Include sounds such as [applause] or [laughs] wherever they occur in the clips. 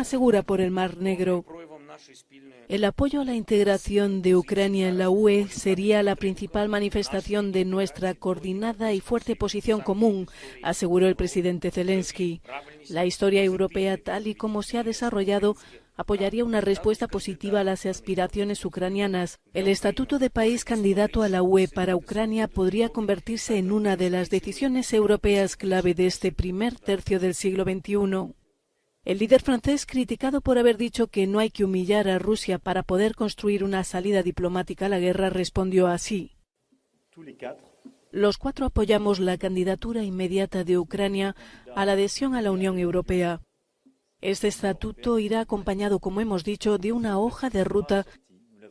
más segura por el Mar Negro. El apoyo a la integración de Ucrania en la UE sería la principal manifestación de nuestra coordinada y fuerte posición común, aseguró el presidente Zelensky. La historia europea, tal y como se ha desarrollado, apoyaría una respuesta positiva a las aspiraciones ucranianas. El estatuto de país candidato a la UE para Ucrania podría convertirse en una de las decisiones europeas clave de este primer tercio del siglo XXI. El líder francés, criticado por haber dicho que no hay que humillar a Rusia para poder construir una salida diplomática a la guerra, respondió así. Los cuatro apoyamos la candidatura inmediata de Ucrania a la adhesión a la Unión Europea. Este estatuto irá acompañado, como hemos dicho, de una hoja de ruta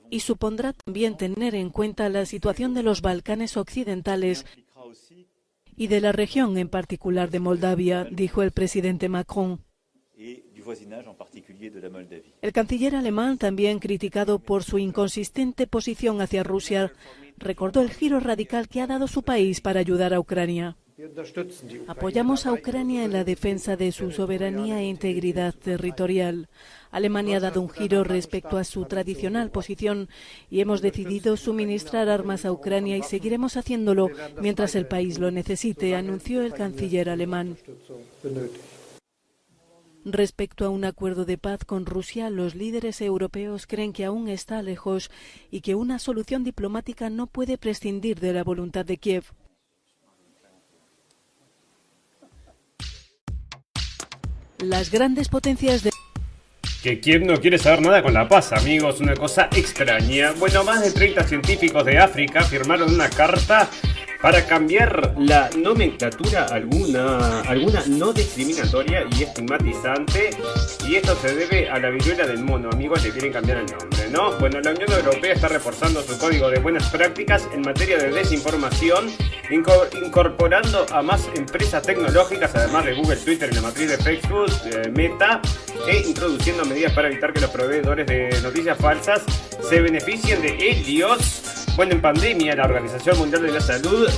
y supondrá también tener en cuenta la situación de los Balcanes occidentales y de la región en particular de Moldavia, dijo el presidente Macron. El canciller alemán, también criticado por su inconsistente posición hacia Rusia, recordó el giro radical que ha dado su país para ayudar a Ucrania. Apoyamos a Ucrania en la defensa de su soberanía e integridad territorial. Alemania ha dado un giro respecto a su tradicional posición y hemos decidido suministrar armas a Ucrania y seguiremos haciéndolo mientras el país lo necesite, anunció el canciller alemán. Respecto a un acuerdo de paz con Rusia, los líderes europeos creen que aún está lejos y que una solución diplomática no puede prescindir de la voluntad de Kiev. Las grandes potencias de que Kiev no quiere saber nada con la paz, amigos, una cosa extraña. Bueno, más de 30 científicos de África firmaron una carta para cambiar la nomenclatura alguna, alguna no discriminatoria y estigmatizante. Y esto se debe a la viruela del mono, amigos, le quieren cambiar el nombre, ¿no? Bueno, la Unión Europea está reforzando su código de buenas prácticas en materia de desinformación, incorporando a más empresas tecnológicas, además de Google, Twitter y la matriz de Facebook, eh, Meta, e introduciendo medidas para evitar que los proveedores de noticias falsas se beneficien de ellos bueno, en pandemia, la Organización Mundial de la Salud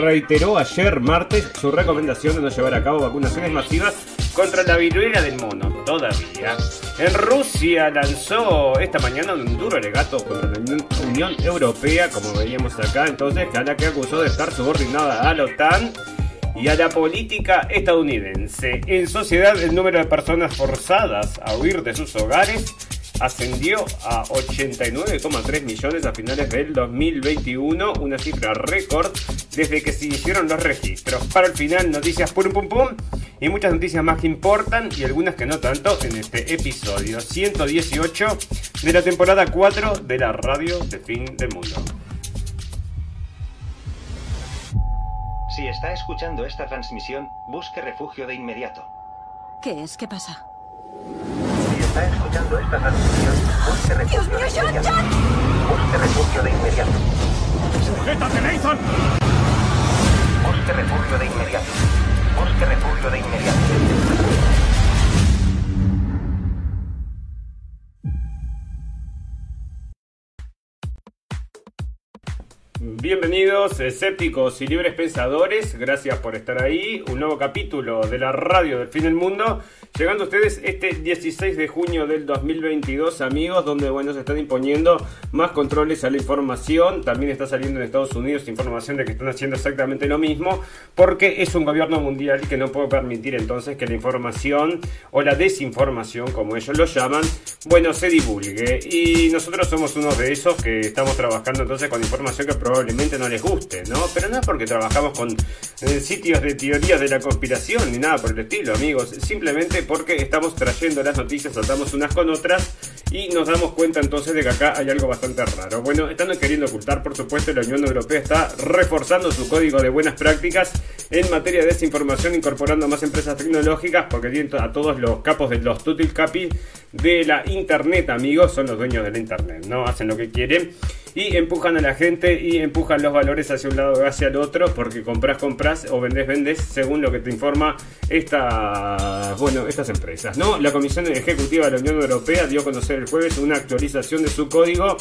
reiteró ayer martes su recomendación de no llevar a cabo vacunaciones masivas contra la viruela del mono. Todavía. En Rusia lanzó esta mañana un duro alegato contra la Unión Europea, como veíamos acá, entonces, a la que acusó de estar subordinada a la OTAN y a la política estadounidense. En sociedad, el número de personas forzadas a huir de sus hogares ascendió a 89,3 millones a finales del 2021, una cifra récord desde que se iniciaron los registros. Para el final, noticias pum pum pum y muchas noticias más que importan y algunas que no tanto en este episodio 118 de la temporada 4 de la radio de fin del mundo. Si está escuchando esta transmisión, busque refugio de inmediato. ¿Qué es? ¿Qué pasa? Está escuchando esta transmisión, busque refugio de inmediato. Busque refugio de inmediato. ¡Sujétate, Nathan! Busque refugio de inmediato. Busque refugio de inmediato. Bienvenidos, escépticos y libres pensadores, gracias por estar ahí. Un nuevo capítulo de la radio del fin del mundo. Llegando a ustedes este 16 de junio del 2022, amigos, donde bueno, se están imponiendo más controles a la información. También está saliendo en Estados Unidos información de que están haciendo exactamente lo mismo, porque es un gobierno mundial que no puede permitir entonces que la información o la desinformación, como ellos lo llaman, bueno, se divulgue. Y nosotros somos uno de esos que estamos trabajando entonces con información que probablemente no les guste, ¿no? Pero no es porque trabajamos con eh, sitios de teorías de la conspiración ni nada por el estilo, amigos. Simplemente porque estamos trayendo las noticias, tratamos unas con otras y nos damos cuenta entonces de que acá hay algo bastante raro. Bueno, están queriendo ocultar, por supuesto, la Unión Europea está reforzando su código de buenas prácticas en materia de desinformación, incorporando más empresas tecnológicas, porque tienen a todos los capos de los tutil capi de la internet, amigos, son los dueños de la internet, ¿no? Hacen lo que quieren y empujan a la gente y empujan los valores hacia un lado o hacia el otro porque compras, compras o vendes, vendes según lo que te informa esta, bueno, estas empresas. ¿no? La Comisión Ejecutiva de la Unión Europea dio a conocer el jueves una actualización de su código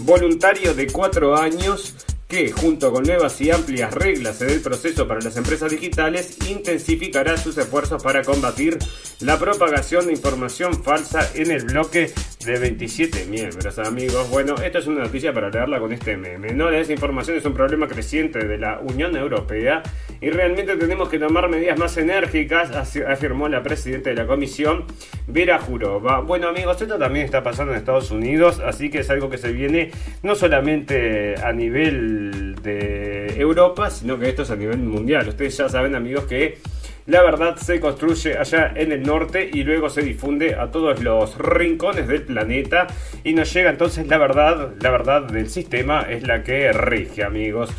voluntario de cuatro años que, junto con nuevas y amplias reglas en el proceso para las empresas digitales, intensificará sus esfuerzos para combatir la propagación de información falsa en el bloque de 27 miembros, amigos. Bueno, esto es una noticia para leerla con este meme. No, la desinformación es un problema creciente de la Unión Europea y realmente tenemos que tomar medidas más enérgicas, afirmó la presidenta de la comisión, Vera Jurova. Bueno, amigos, esto también está pasando en Estados Unidos, así que es algo que se viene no solamente a nivel de Europa, sino que esto es a nivel mundial. Ustedes ya saben, amigos, que la verdad se construye allá en el norte y luego se difunde a todos los rincones del planeta y nos llega entonces la verdad, la verdad del sistema es la que rige, amigos.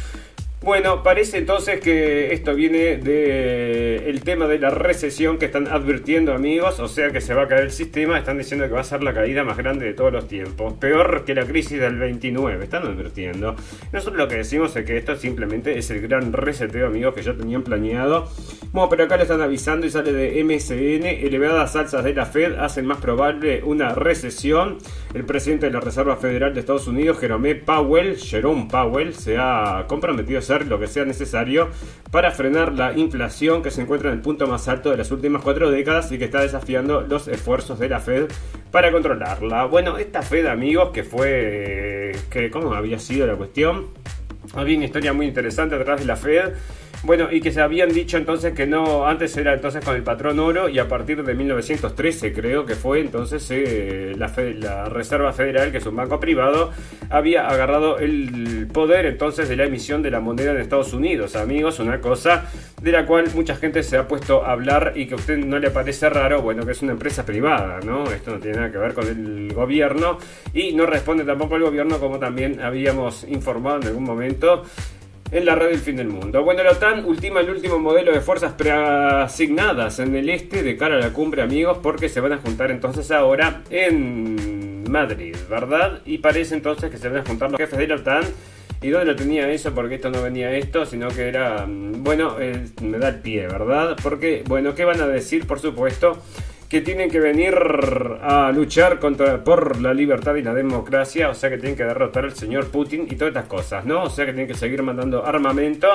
Bueno, parece entonces que esto viene del tema de la recesión que están advirtiendo amigos, o sea que se va a caer el sistema, están diciendo que va a ser la caída más grande de todos los tiempos, peor que la crisis del 29, están advirtiendo. Nosotros lo que decimos es que esto simplemente es el gran reseteo amigos que ya tenían planeado. Bueno, pero acá le están avisando y sale de MSN, elevadas alzas de la Fed hacen más probable una recesión. El presidente de la Reserva Federal de Estados Unidos, Jerome Powell, Jerome Powell, se ha comprometido a lo que sea necesario para frenar la inflación que se encuentra en el punto más alto de las últimas cuatro décadas y que está desafiando los esfuerzos de la Fed para controlarla. Bueno, esta Fed, amigos, que fue... Que, ¿Cómo había sido la cuestión? Había una historia muy interesante detrás de la Fed bueno, y que se habían dicho entonces que no, antes era entonces con el patrón oro y a partir de 1913 creo que fue entonces eh, la, Reserva Federal, que es un banco privado, había agarrado el poder entonces de la emisión de la moneda en Estados Unidos. Amigos, una cosa de la cual mucha gente se ha puesto a hablar y que a usted no le parece raro, bueno, que es una empresa privada, ¿no? Esto no tiene nada que ver con el gobierno y no responde tampoco al gobierno como también habíamos informado en algún momento en la red del fin del mundo. Bueno, la OTAN ultima el último modelo de fuerzas preasignadas en el este de cara a la cumbre, amigos, porque se van a juntar entonces ahora en Madrid, ¿verdad? Y parece entonces que se van a juntar los jefes de la OTAN. ¿Y dónde lo tenía eso? Porque esto no venía esto, sino que era, mm, bueno, me da el pie, ¿verdad? Porque, bueno, ¿qué van a decir? Por supuesto, que tienen que venir a luchar contra, por la libertad y la democracia, o sea que tienen que derrotar al señor Putin y todas estas cosas, ¿no? O sea que tienen que seguir mandando armamento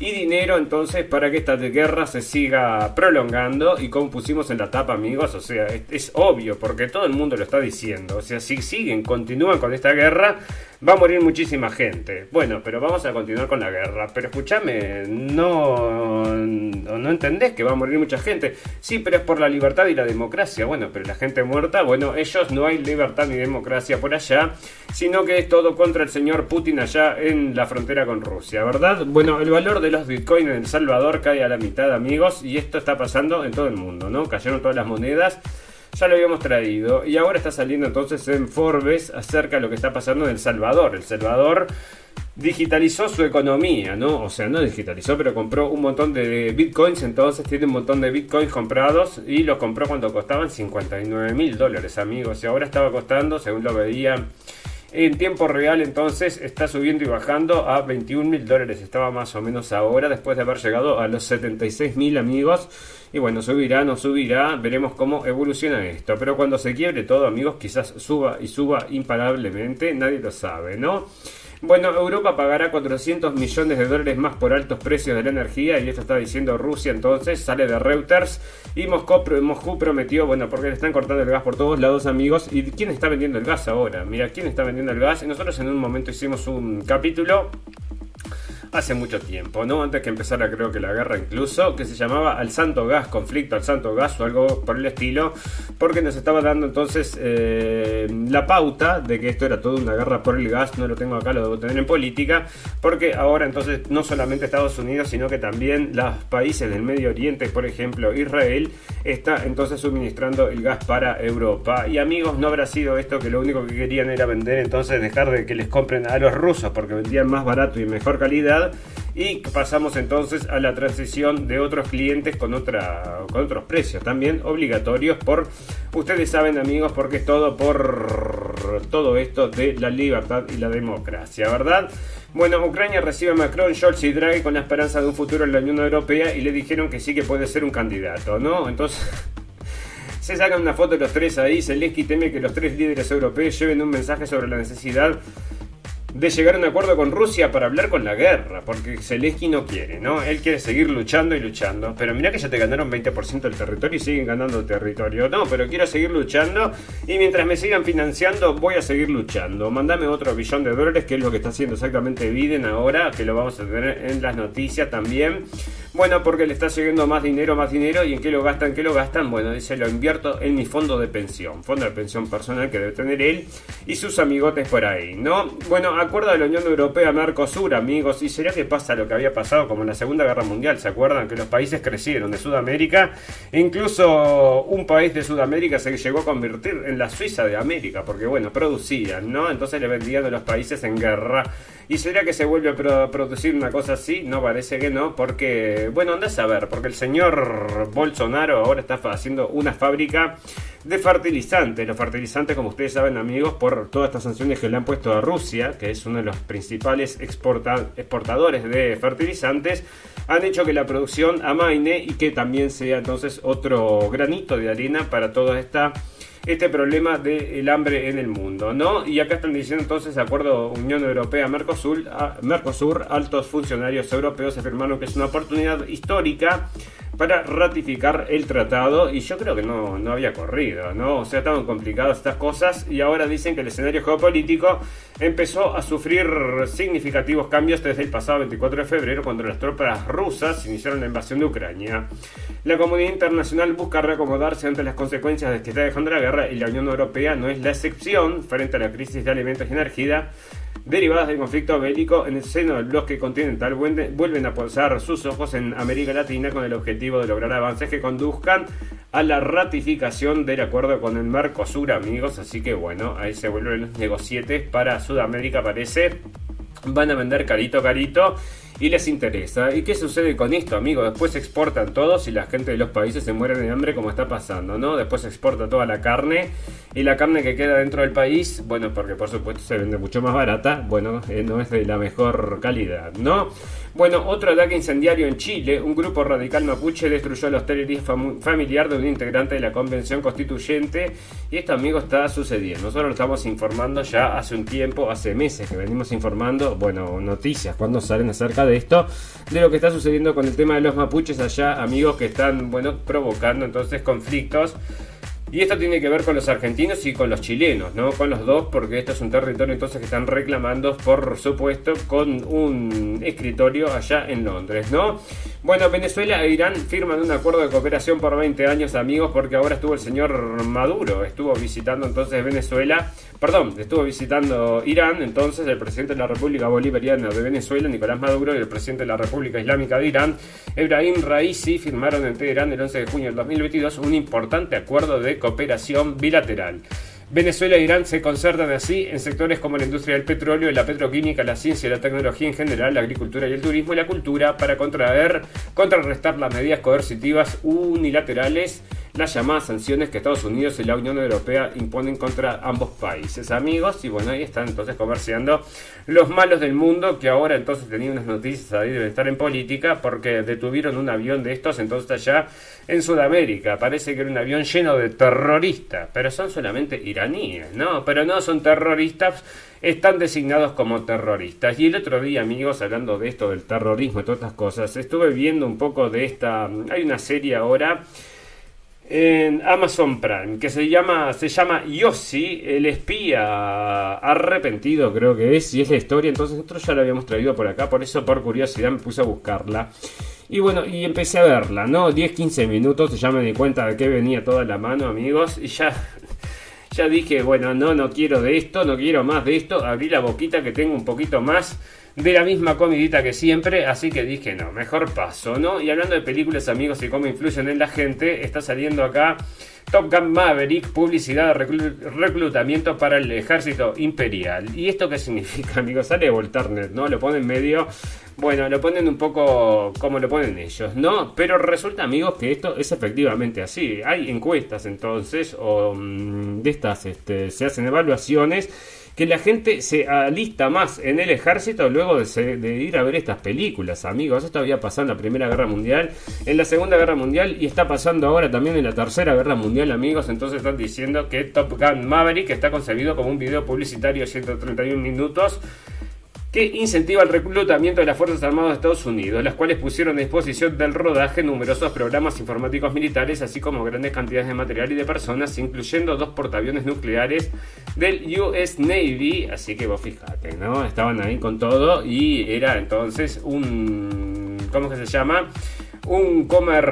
y dinero entonces para que esta guerra se siga prolongando y como pusimos en la tapa amigos, o sea, es, obvio porque todo el mundo lo está diciendo, o sea, si siguen, continúan con esta guerra, va a morir muchísima gente. Bueno, pero vamos a continuar con la guerra, pero escúchame, no, no entendés que va a morir mucha gente, sí, pero es por la libertad y la democracia, bueno, pero la gente muerta, bueno, ellos no hay libertad ni democracia por allá, sino que es todo contra el señor Putin allá en la frontera con Rusia, ¿verdad? Bueno, el valor de los bitcoins en El Salvador cae a la mitad, amigos, y esto está pasando en todo el mundo, ¿no? Cayeron todas las monedas. Ya lo habíamos traído y ahora está saliendo entonces en Forbes acerca de lo que está pasando en El Salvador. El Salvador digitalizó su economía, ¿no? O sea, no digitalizó, pero compró un montón de bitcoins, entonces tiene un montón de bitcoins comprados y los compró cuando costaban 59 mil dólares, amigos. Y ahora estaba costando, según lo veía en tiempo real entonces está subiendo y bajando a 21 mil dólares. Estaba más o menos ahora después de haber llegado a los 76 mil amigos. Y bueno, subirá, no subirá, veremos cómo evoluciona esto. Pero cuando se quiebre todo amigos, quizás suba y suba imparablemente, nadie lo sabe, ¿no? Bueno, Europa pagará 400 millones de dólares más por altos precios de la energía y esto está diciendo Rusia entonces, sale de Reuters y Moscú, Moscú prometió, bueno, porque le están cortando el gas por todos lados amigos y ¿quién está vendiendo el gas ahora? Mira, ¿quién está vendiendo el gas? Nosotros en un momento hicimos un capítulo hace mucho tiempo, ¿no? Antes que empezara creo que la guerra incluso, que se llamaba Al Santo Gas, conflicto al Santo Gas o algo por el estilo, porque nos estaba dando entonces eh, la pauta de que esto era toda una guerra por el gas, no lo tengo acá, lo debo tener en política, porque ahora entonces no solamente Estados Unidos, sino que también los países del Medio Oriente, por ejemplo Israel, está entonces suministrando el gas para Europa. Y amigos, no habrá sido esto que lo único que querían era vender, entonces dejar de que les compren a los rusos, porque vendían más barato y mejor calidad y pasamos entonces a la transición de otros clientes con, otra, con otros precios también obligatorios por, ustedes saben amigos, porque es todo por todo esto de la libertad y la democracia, ¿verdad? Bueno, Ucrania recibe a Macron, Scholz y Draghi con la esperanza de un futuro en la Unión Europea y le dijeron que sí que puede ser un candidato, ¿no? Entonces... [laughs] Se sacan una foto de los tres ahí. Zelensky teme que los tres líderes europeos lleven un mensaje sobre la necesidad de llegar a un acuerdo con Rusia para hablar con la guerra, porque Zelensky no quiere, ¿no? Él quiere seguir luchando y luchando, pero mira que ya te ganaron 20% del territorio y siguen ganando territorio. No, pero quiero seguir luchando y mientras me sigan financiando voy a seguir luchando. Mándame otro billón de dólares, que es lo que está haciendo exactamente Biden ahora, que lo vamos a tener en las noticias también. Bueno, porque le está llegando más dinero, más dinero, y en qué lo gastan, qué lo gastan. Bueno, dice, lo invierto en mi fondo de pensión, fondo de pensión personal que debe tener él y sus amigotes por ahí, ¿no? Bueno, acuerdo de la Unión Europea Mercosur, amigos, y sería que pasa lo que había pasado como en la Segunda Guerra Mundial, ¿se acuerdan? Que los países crecieron de Sudamérica, incluso un país de Sudamérica se llegó a convertir en la Suiza de América, porque bueno, producían, ¿no? Entonces le vendían a los países en guerra. ¿Y sería que se vuelve a producir una cosa así? No, parece que no, porque, bueno, anda a saber, porque el señor Bolsonaro ahora está haciendo una fábrica de fertilizantes. Los fertilizantes, como ustedes saben, amigos, por todas estas sanciones que le han puesto a Rusia, que es uno de los principales exportadores de fertilizantes, han hecho que la producción amaine y que también sea entonces otro granito de arena para toda esta este problema del hambre en el mundo, ¿no? Y acá están diciendo entonces, de acuerdo Unión Europea Mercosur, Mercosur, altos funcionarios europeos afirmaron que es una oportunidad histórica para ratificar el tratado y yo creo que no, no había corrido, ¿no? O sea, estaban complicadas estas cosas y ahora dicen que el escenario geopolítico empezó a sufrir significativos cambios desde el pasado 24 de febrero cuando las tropas rusas iniciaron la invasión de Ucrania. La comunidad internacional busca reacomodarse ante las consecuencias de que está dejando la guerra y la Unión Europea no es la excepción frente a la crisis de alimentos y energía derivadas del conflicto bélico en el seno del bloque continental vuelven a posar sus ojos en América Latina con el objetivo de lograr avances que conduzcan a la ratificación del acuerdo con el Mercosur, amigos. Así que bueno, ahí se vuelven los negocietes para Sudamérica, parece. Van a vender carito, carito y les interesa. ¿Y qué sucede con esto, amigos? Después exportan todos y la gente de los países se muere de hambre como está pasando, ¿no? Después se exporta toda la carne y la carne que queda dentro del país, bueno, porque por supuesto se vende mucho más barata, bueno, eh, no es de la mejor calidad, ¿no? Bueno, otro ataque incendiario en Chile. Un grupo radical mapuche destruyó la hostería familiar de un integrante de la convención constituyente. Y esto, amigos, está sucediendo. Nosotros lo estamos informando ya hace un tiempo, hace meses que venimos informando, bueno, noticias cuando salen acerca de esto, de lo que está sucediendo con el tema de los mapuches allá, amigos que están, bueno, provocando entonces conflictos y esto tiene que ver con los argentinos y con los chilenos, ¿no? Con los dos, porque esto es un territorio entonces que están reclamando, por supuesto, con un escritorio allá en Londres, ¿no? Bueno, Venezuela e Irán firman un acuerdo de cooperación por 20 años, amigos, porque ahora estuvo el señor Maduro, estuvo visitando entonces Venezuela, perdón, estuvo visitando Irán, entonces el presidente de la República Bolivariana de Venezuela, Nicolás Maduro, y el presidente de la República Islámica de Irán, Ebrahim Raisi, firmaron en Teherán el 11 de junio del 2022 un importante acuerdo de cooperación bilateral. Venezuela e Irán se concertan así en sectores como la industria del petróleo, la petroquímica, la ciencia y la tecnología en general, la agricultura y el turismo y la cultura para contraer, contrarrestar las medidas coercitivas unilaterales las llamadas sanciones que Estados Unidos y la Unión Europea imponen contra ambos países. Amigos, y bueno, ahí están entonces comerciando los malos del mundo que ahora entonces tenían unas noticias ahí deben estar en política porque detuvieron un avión de estos entonces allá en Sudamérica. Parece que era un avión lleno de terroristas, pero son solamente iraníes, ¿no? Pero no son terroristas están designados como terroristas. Y el otro día, amigos, hablando de esto, del terrorismo y todas estas cosas, estuve viendo un poco de esta... Hay una serie ahora en Amazon Prime que se llama se llama Yossi el espía arrepentido creo que es y es la historia. Entonces nosotros ya la habíamos traído por acá por eso por curiosidad me puse a buscarla. Y bueno y empecé a verla no 10 15 minutos ya me di cuenta de que venía toda la mano amigos y ya ya dije bueno no no quiero de esto no quiero más de esto abrí la boquita que tengo un poquito más de la misma comidita que siempre, así que dije, no, mejor paso, ¿no? Y hablando de películas, amigos, y cómo influyen en la gente, está saliendo acá Top Gun Maverick, publicidad reclutamiento para el ejército imperial. ¿Y esto qué significa, [laughs] amigos? Sale de ¿no? Lo ponen medio... Bueno, lo ponen un poco como lo ponen ellos, ¿no? Pero resulta, amigos, que esto es efectivamente así. Hay encuestas entonces, o mm, de estas, este, se hacen evaluaciones que la gente se alista más en el ejército luego de, ir a ver estas películas, amigos. Esto había pasado en la Primera Guerra Mundial, en la Segunda Guerra Mundial y está pasando ahora también en la Tercera Guerra Mundial, amigos. Entonces están diciendo que Top Gun Maverick está concebido como un video publicitario de 131 minutos que incentiva el reclutamiento de las Fuerzas Armadas de Estados Unidos, las cuales pusieron a disposición del rodaje numerosos programas informáticos militares, así como grandes cantidades de material y de personas, incluyendo dos portaaviones nucleares del US Navy, así que vos fijate, ¿no? Estaban ahí con todo y era entonces un... ¿Cómo que se llama? Un comer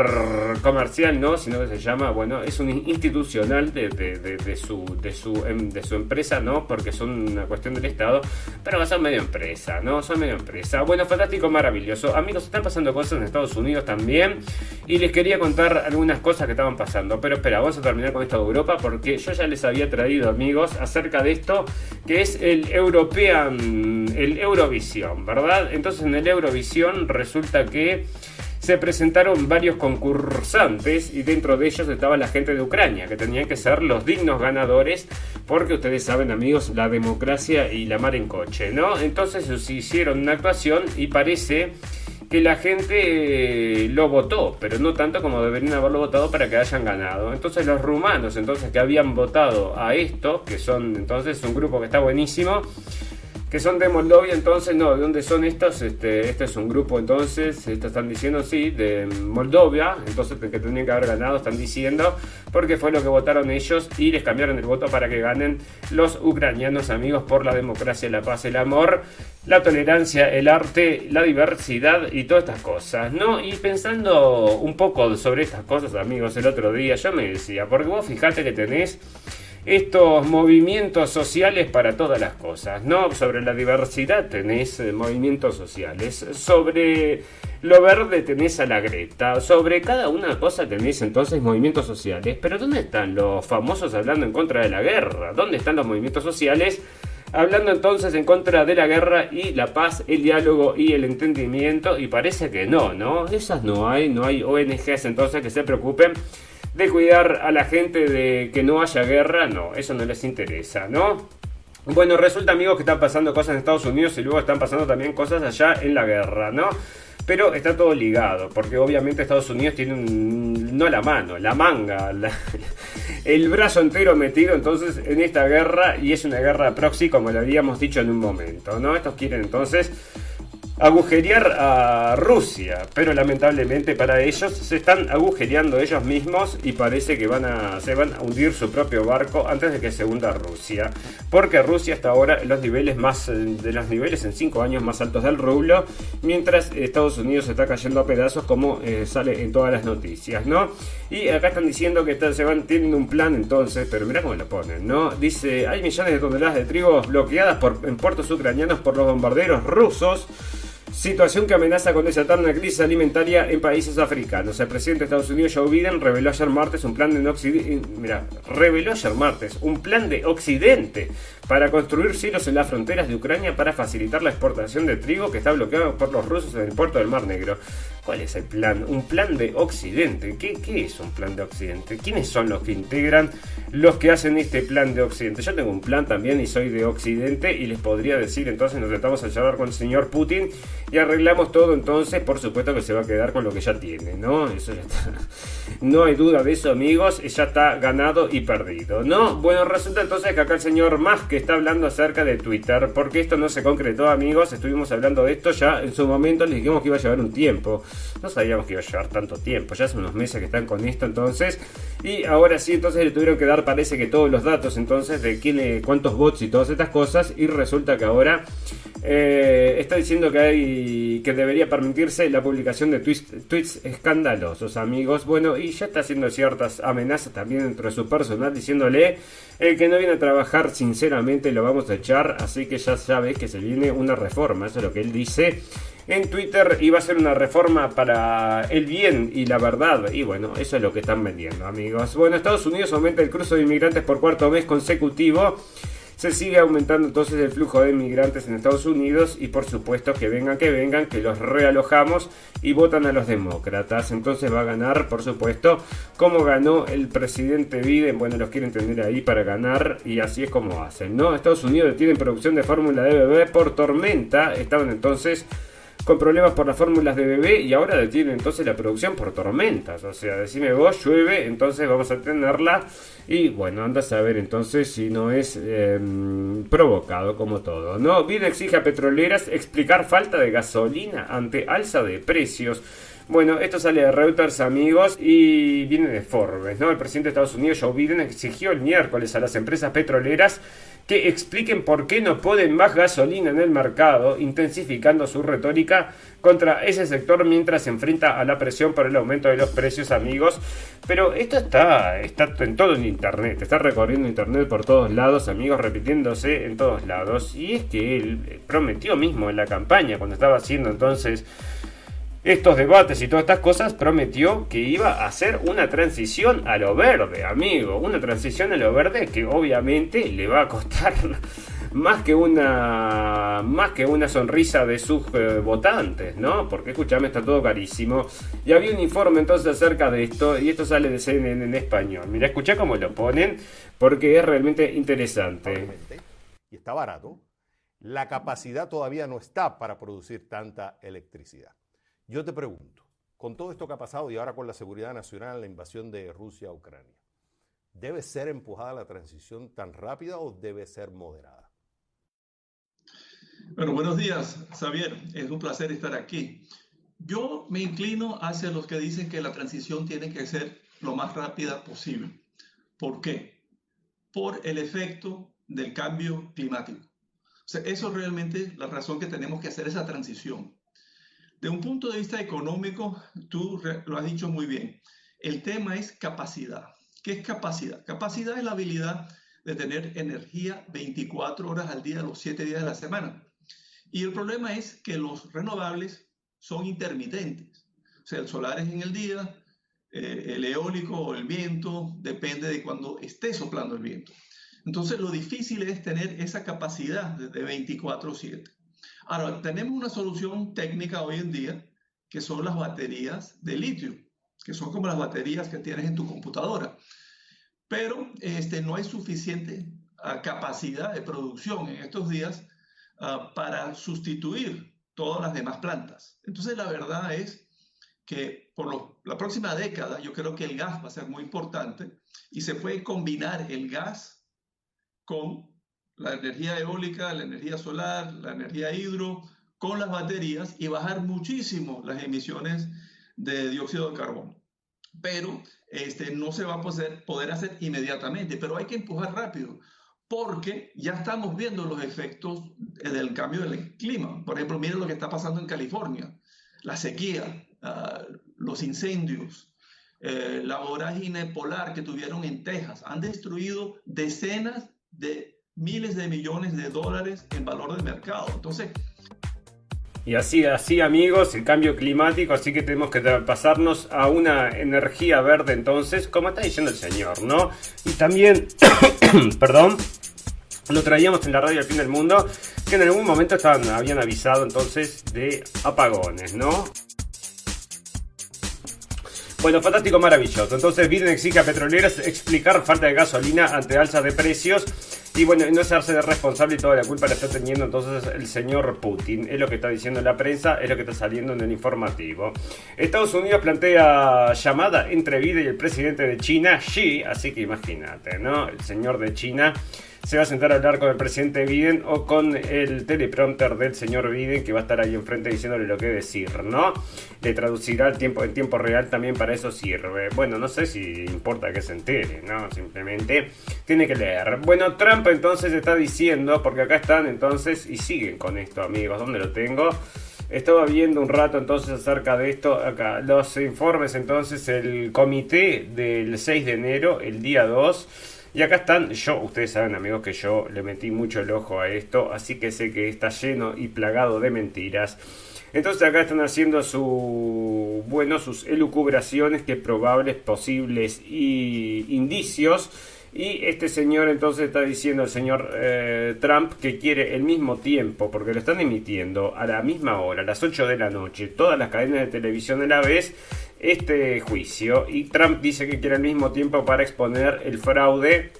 comercial, no, sino que se llama, bueno, es un institucional de, de, su, de, su, em, de su empresa, ¿no? Porque son una cuestión del Estado, pero son medio empresa, ¿no? Son medio empresa. Bueno, fantástico, maravilloso. Amigos, están pasando cosas en Estados Unidos también y les quería contar algunas cosas que estaban pasando, pero espera, vamos a terminar con esto de Europa porque yo ya les había traído, amigos, acerca de esto, que es el European, el Eurovisión, ¿verdad? Entonces en el Eurovisión resulta que se presentaron varios concursantes y dentro de ellos estaba la gente de Ucrania, que tenían que ser los dignos ganadores, porque ustedes saben amigos, la democracia y la mar en coche, ¿no? Entonces se hicieron una actuación y parece que la gente eh, lo votó, pero no tanto como deberían haberlo votado para que hayan ganado. Entonces los rumanos, entonces que habían votado a esto, que son entonces un grupo que está buenísimo, que son de Moldovia, entonces, no, ¿de dónde son estos? Este, este es un grupo, entonces, estos están diciendo, sí, de Moldovia, entonces que tenían que haber ganado, están diciendo, porque fue lo que votaron ellos y les cambiaron el voto para que ganen los ucranianos amigos por la democracia, la paz, el amor, la tolerancia, el arte, la diversidad y todas estas cosas, ¿no? Y pensando un poco sobre estas cosas, amigos, el otro día yo me decía, porque vos fijate que tenés estos movimientos sociales para todas las cosas, ¿no? Sobre la diversidad tenés eh, movimientos sociales, sobre lo verde tenés a la Greta, sobre cada una cosa tenés entonces movimientos sociales, pero ¿dónde están los famosos hablando en contra de la guerra? ¿Dónde están los movimientos sociales? Hablando entonces en contra de la guerra y la paz, el diálogo y el entendimiento, y parece que no, ¿no? Esas no hay, no hay ONGs entonces que se preocupen de cuidar a la gente de que no haya guerra, no, eso no les interesa, ¿no? Bueno, resulta amigos que están pasando cosas en Estados Unidos y luego están pasando también cosas allá en la guerra, ¿no? Pero está todo ligado, porque obviamente Estados Unidos tiene un, no la mano, la manga, el brazo entero metido entonces en esta guerra y es una guerra proxy como lo habíamos dicho en un momento, ¿no? Estos quieren entonces agujerear a Rusia, pero lamentablemente para ellos se están agujereando ellos mismos y parece que van a, se van a hundir su propio barco antes de que se hunda Rusia, porque Rusia está ahora en los niveles más de los niveles en 5 años más altos del rublo, mientras Estados Unidos está cayendo a pedazos como eh, sale en todas las noticias, ¿no? Y acá están diciendo que se van tienen un plan entonces, pero mira cómo lo ponen, ¿no? Dice, hay millones de toneladas de trigo bloqueadas por, en puertos ucranianos por los bombarderos rusos. Situación que amenaza con desatar una crisis alimentaria en países africanos. El presidente de Estados Unidos, Joe Biden, reveló ayer martes un plan de Occidente. Mira, reveló ayer martes un plan de Occidente para construir silos en las fronteras de Ucrania para facilitar la exportación de trigo que está bloqueado por los rusos en el puerto del Mar Negro. ¿Cuál es el plan? Un plan de Occidente. ¿Qué, ¿Qué, es un plan de Occidente? ¿Quiénes son los que integran los que hacen este plan de Occidente? Yo tengo un plan también y soy de Occidente y les podría decir entonces nos tratamos a charlar con el señor Putin y arreglamos todo entonces por supuesto que se va a quedar con lo que ya tiene, ¿no? Eso ya está. No hay duda de eso amigos, ya está ganado y perdido, ¿no? Bueno, resulta entonces que acá el señor Musk que está hablando acerca de Twitter, porque esto no se concretó, amigos. Estuvimos hablando de esto ya en su momento. Les dijimos que iba a llevar un tiempo. No sabíamos que iba a llevar tanto tiempo. Ya hace unos meses que están con esto, entonces. Y ahora sí, entonces le tuvieron que dar, parece que todos los datos, entonces, de quién, cuántos bots y todas estas cosas. Y resulta que ahora eh, está diciendo que hay que debería permitirse la publicación de tweets, tweets escandalosos, amigos. Bueno, y ya está haciendo ciertas amenazas también dentro de su personal, diciéndole el que no viene a trabajar, sinceramente, lo vamos a echar. Así que ya sabes que se viene una reforma. Eso es lo que él dice. En Twitter iba a ser una reforma para el bien y la verdad. Y bueno, eso es lo que están vendiendo, amigos. Bueno, Estados Unidos aumenta el cruce de inmigrantes por cuarto mes consecutivo se sigue aumentando entonces el flujo de inmigrantes en Estados Unidos y por supuesto que vengan, que vengan, que los realojamos y votan a los demócratas. Entonces va a ganar, por supuesto, como ganó el presidente Biden. Bueno, los quieren tener ahí para ganar y así es como hacen, ¿no? Estados Unidos tienen producción de fórmula de bebé por tormenta. Estaban entonces con problemas por las fórmulas de bebé y ahora detiene entonces la producción por tormentas. O sea, decime vos, llueve, entonces vamos a tenerla. Y bueno, anda a saber entonces si no es em, provocado como todo. No, bien exige a petroleras explicar falta de gasolina ante alza de precios. Bueno, esto sale de Reuters, amigos, y viene de Forbes, ¿no? El presidente de Estados Unidos, Joe Biden, exigió el miércoles a las empresas petroleras que expliquen por qué no ponen más gasolina en el mercado, intensificando su retórica contra ese sector mientras se enfrenta a la presión por el aumento de los precios, amigos. Pero esto está, está en todo en Internet, está recorriendo Internet por todos lados, amigos, repitiéndose en todos lados. Y es que él prometió mismo en la campaña, cuando estaba haciendo entonces estos debates y todas estas cosas, prometió que iba a hacer una transición a lo verde, amigo. Una transición a lo verde que obviamente le va a costar [laughs] más que una más que una sonrisa de sus eh, votantes, ¿no? Porque escúchame, está todo carísimo. Y había un informe entonces acerca de esto, y esto sale de CNN en español. Mira, escucha cómo lo ponen, porque es realmente interesante. Y está barato. La capacidad todavía no está para producir tanta electricidad. Yo te pregunto, con todo esto que ha pasado y ahora con la seguridad nacional, la invasión de Rusia a Ucrania, ¿debe ser empujada la transición tan rápida o debe ser moderada? Bueno, buenos días, Xavier. Es un placer estar aquí. Yo me inclino hacia los que dicen que la transición tiene que ser lo más rápida posible. ¿Por qué? Por el efecto del cambio climático. O sea, eso es realmente la razón que tenemos que hacer esa transición. De un punto de vista económico, tú lo has dicho muy bien. El tema es capacidad. ¿Qué es capacidad? Capacidad es la habilidad de tener energía 24 horas al día, los 7 días de la semana. Y el problema es que los renovables son intermitentes. O sea, el solar es en el día, eh, el eólico o el viento depende de cuando esté soplando el viento. Entonces, lo difícil es tener esa capacidad de 24/7. Ahora, tenemos una solución técnica hoy en día que son las baterías de litio, que son como las baterías que tienes en tu computadora. Pero este, no hay suficiente ah, capacidad de producción en estos días ah, para sustituir todas las demás plantas. Entonces, la verdad es que por la próxima década yo creo que el gas va a ser muy importante y se puede combinar el gas con la energía eólica, la energía solar, la energía hidro, con las baterías y bajar muchísimo las emisiones de dióxido de carbono. Pero este, no se va a poder, hacer inmediatamente, pero hay que empujar rápido porque ya estamos viendo los efectos del cambio del clima. Por ejemplo, miren lo que está pasando en California, la sequía, ah, los incendios, eh, la vorágine polar que tuvieron en Texas. Han destruido decenas de miles de millones de dólares en valor de mercado. Entonces... Y así, así amigos, el cambio climático, así que tenemos que pasarnos a una energía verde entonces, como está diciendo el señor, ¿no? Y también, [coughs] perdón, lo traíamos en la radio al fin del mundo, que en algún momento estaban, habían avisado entonces de apagones, ¿no? Bueno, fantástico, maravilloso. Entonces Biden exige a petroleras explicar falta de gasolina ante alza de precios y bueno, no hacerse de responsable y toda la culpa la está teniendo entonces el señor Putin. Es lo que está diciendo la prensa, es lo que está saliendo en el informativo. Estados Unidos plantea llamada entre Biden y el presidente de China, Xi, así que imagínate, ¿no? El señor de China se va a sentar a hablar con el presidente Biden o con el teleprompter del señor Biden que va a estar ahí enfrente diciéndole lo que decir, ¿no? Le traducirá el tiempo, en tiempo real también para eso sirve. Bueno, no sé si importa que se entere, ¿no? Simplemente tiene que leer. Bueno, Trump entonces está diciendo, porque acá están entonces y siguen con esto, amigos. ¿Dónde lo tengo? Estaba viendo un rato entonces acerca de esto acá. Los informes entonces, el comité del 6 de enero, el día 2 y acá están, yo, ustedes saben amigos que yo le metí mucho el ojo a esto, así que sé que está lleno y plagado de mentiras. Entonces acá están haciendo su, bueno, sus elucubraciones que probables, posibles y indicios. Y este señor entonces está diciendo, el señor eh, Trump, que quiere el mismo tiempo, porque lo están emitiendo a la misma hora, a las 8 de la noche, todas las cadenas de televisión a la vez, este juicio y Trump dice que quiere al mismo tiempo para exponer el fraude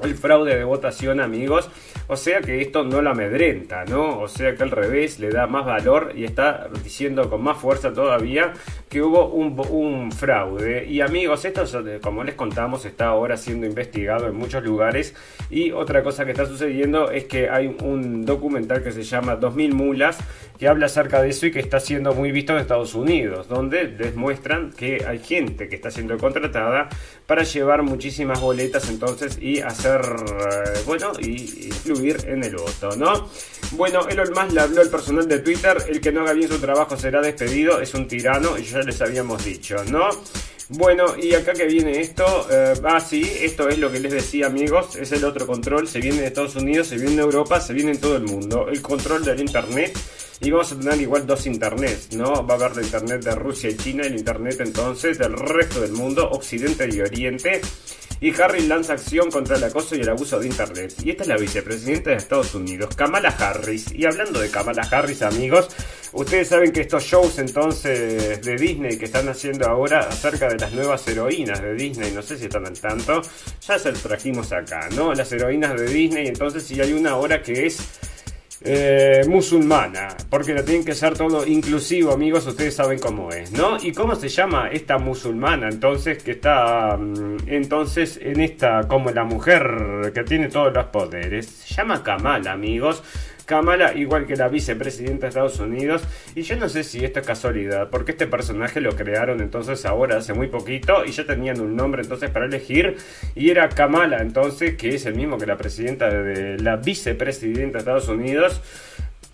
el fraude de votación, amigos. O sea que esto no lo amedrenta, ¿no? O sea que al revés le da más valor y está diciendo con más fuerza todavía que hubo un, fraude. Y amigos, esto, como les contamos, está ahora siendo investigado en muchos lugares. Y otra cosa que está sucediendo es que hay un documental que se llama 2000 mulas que habla acerca de eso y que está siendo muy visto en Estados Unidos, donde demuestran que hay gente que está siendo contratada para llevar muchísimas boletas entonces y hacer, eh, bueno, y influir en el voto, ¿no? Bueno, Elon Musk le habló al personal de Twitter, el que no haga bien su trabajo será despedido, es un tirano, y ya les habíamos dicho, ¿no? Bueno, y acá que viene esto, eh, ah esto es lo que les decía amigos, es el otro control, se viene de Estados Unidos, se viene de Europa, se viene en todo el mundo, el control del Internet y vamos a tener igual dos internets, ¿no? Va a haber el internet de Rusia y China, el internet entonces del resto del mundo, Occidente y Oriente. Y Harry lanza acción contra el acoso y el abuso de Internet. Y esta es la vicepresidenta de Estados Unidos, Kamala Harris. Y hablando de Kamala Harris, amigos, ustedes saben que estos shows entonces de Disney que están haciendo ahora acerca de las nuevas heroínas de Disney, no sé si están al tanto, ya se los trajimos acá, ¿no? Las heroínas de Disney, entonces si hay una ahora que es eh, musulmana, porque la tienen que ser todo inclusivo, amigos, ustedes saben cómo es, ¿no? ¿Y cómo se llama esta musulmana entonces que está mm, entonces en esta como la mujer que tiene todos los poderes? Se llama Kamala, amigos. Kamala, igual que la vicepresidenta de Estados Unidos. Y yo no sé si esto es casualidad, porque este personaje lo crearon entonces ahora, hace muy poquito, y ya tenían un nombre entonces para elegir. Y era Kamala, entonces, que es el mismo que la presidenta de la vicepresidenta de Estados Unidos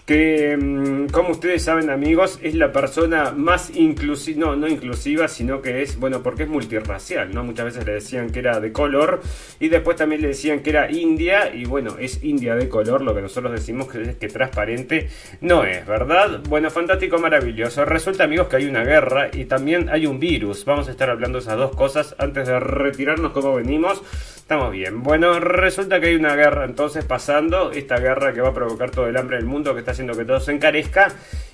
que, mm, como ustedes saben amigos, es la persona más inclusiva, no, no inclusiva, sino que es, bueno, porque es multirracial, ¿no? Muchas veces le decían que era de color y después también le decían que era india y bueno, es india de color, lo que nosotros decimos que es que transparente no es, ¿verdad? Bueno, fantástico, maravilloso. Resulta amigos que hay una guerra y también hay un virus. Vamos a estar hablando de esas dos cosas antes de retirarnos como venimos. Estamos bien. Bueno, resulta que hay una guerra entonces pasando, esta guerra que va a provocar todo el hambre del mundo, que está haciendo que todo se encarezca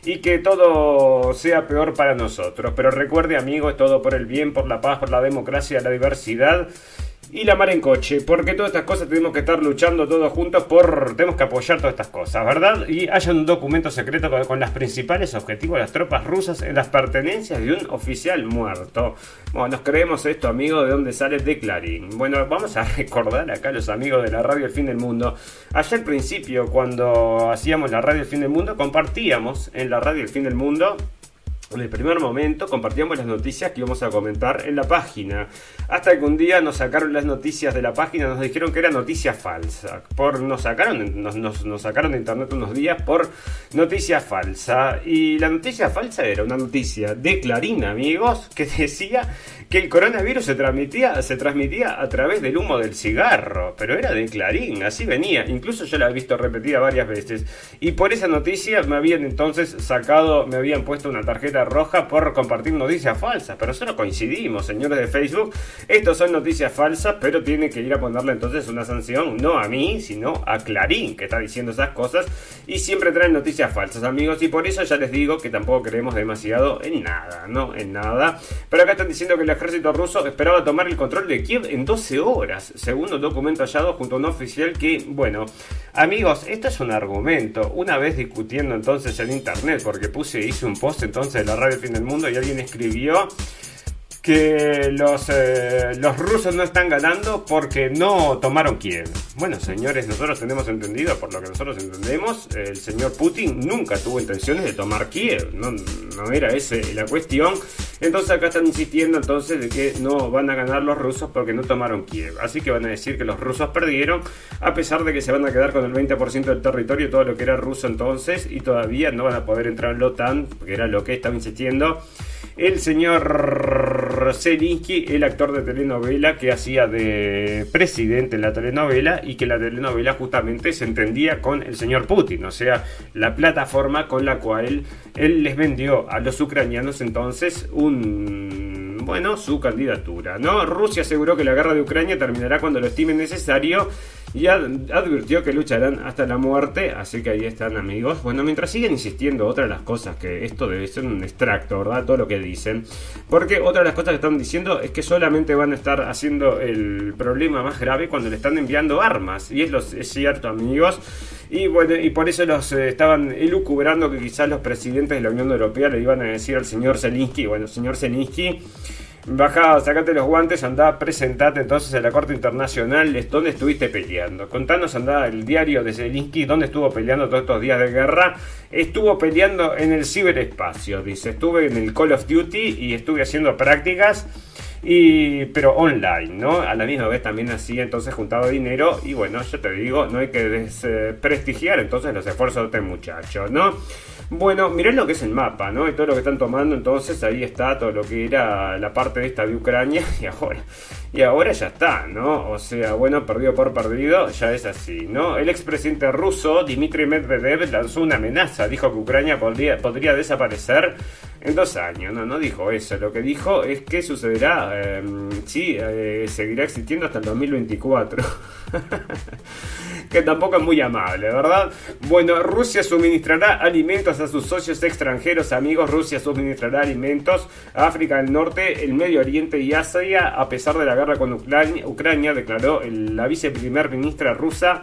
y que todo sea peor para nosotros. Pero recuerde, amigo, es todo por el bien, por la paz, por la democracia, la diversidad y la mar en coche, porque todas estas cosas tenemos que estar luchando todos juntos por, tenemos que apoyar todas estas cosas, ¿verdad? Y haya un documento secreto con, con los principales objetivos de las tropas rusas en las pertenencias de un oficial muerto. Bueno, nos creemos esto, amigo, de dónde sale de Clarín. Bueno, vamos a [laughs] recordar acá a los amigos de la radio El Fin del Mundo. Allá al principio, cuando hacíamos la radio El Fin del Mundo, compartíamos en la radio El Fin del Mundo en el primer momento compartíamos las noticias que íbamos a comentar en la página. Hasta que un día nos sacaron las noticias de la página, nos dijeron que era noticia falsa. Por, nos, sacaron, nos, sacaron de internet unos días por noticia falsa. Y la noticia falsa era una noticia de Clarín, amigos, que decía que el coronavirus se transmitía, se transmitía a través del humo del cigarro. Pero era de Clarín, así venía. Incluso yo la he visto repetida varias veces. Y por esa noticia me habían entonces sacado, me habían puesto una tarjeta roja por compartir noticias falsas. Pero solo coincidimos, señores de Facebook. Estos son noticias falsas, pero tiene que ir a ponerle entonces una sanción, no a mí, sino a Clarín, que está diciendo esas cosas. Y siempre traen noticias falsas, amigos. Y por eso ya les digo que tampoco creemos demasiado en nada, ¿no? En nada. Pero acá están diciendo que el ejército ruso esperaba tomar el control de Kiev en 12 horas, según un documento hallado junto a un oficial que, bueno, amigos, esto es un argumento. Una vez discutiendo entonces en internet, porque puse, hice un post entonces la radio Fin del Mundo y alguien escribió que los, eh, los rusos no están ganando porque no tomaron Kiev. Bueno, señores, nosotros tenemos entendido, por lo que nosotros entendemos, el señor Putin nunca tuvo intenciones de tomar Kiev. No, no era esa la cuestión. Entonces acá están insistiendo entonces de que no van a ganar los rusos porque no tomaron Kiev. Así que van a decir que los rusos perdieron, a pesar de que se van a quedar con el 20% del territorio, todo lo que era ruso entonces, y todavía no van a poder entrar en la OTAN, porque era lo que estaba insistiendo el señor Zelinsky, el actor de telenovela que hacía de presidente en la telenovela y que la telenovela justamente se entendía con el señor Putin, o sea, la plataforma con la cual él les vendió a los ucranianos entonces un bueno, su candidatura, ¿no? Rusia aseguró que la guerra de Ucrania terminará cuando lo estime necesario y advirtió que lucharán hasta la muerte, así que ahí están amigos. Bueno, mientras siguen insistiendo, otra de las cosas que esto debe ser un extracto, ¿verdad? Todo lo que dicen. Porque otra de las cosas que están diciendo es que solamente van a estar haciendo el problema más grave cuando le están enviando armas. Y es, lo, es cierto, amigos. Y bueno, y por eso los eh, estaban elucubrando que quizás los presidentes de la Unión Europea le iban a decir al señor Zelensky, bueno, señor Zelensky, baja, sacate los guantes, anda, presentate entonces a la Corte Internacional, ¿dónde estuviste peleando? Contanos, anda, el diario de Zelensky, ¿dónde estuvo peleando todos estos días de guerra? Estuvo peleando en el ciberespacio, dice, estuve en el Call of Duty y estuve haciendo prácticas y, pero online, ¿no? A la misma vez también así, entonces juntaba dinero y bueno, yo te digo, no hay que desprestigiar entonces los esfuerzos de este muchacho, ¿no? Bueno, mirá lo que es el mapa, ¿no? Y todo lo que están tomando, entonces ahí está todo lo que era la parte de esta de Ucrania [laughs] y ahora, y ahora ya está, ¿no? O sea, bueno, perdido por perdido, ya es así, ¿no? El expresidente ruso, Dmitry Medvedev, lanzó una amenaza, dijo que Ucrania podría, podría desaparecer en dos años, no, no dijo eso, lo que dijo es que sucederá, eh, sí, eh, seguirá existiendo hasta el 2024. [laughs] que tampoco es muy amable, ¿verdad? Bueno, Rusia suministrará alimentos a sus socios extranjeros, amigos. Rusia suministrará alimentos a África del Norte, el Medio Oriente y Asia, a pesar de la guerra con Ucrania, Ucrania declaró la viceprimer ministra rusa.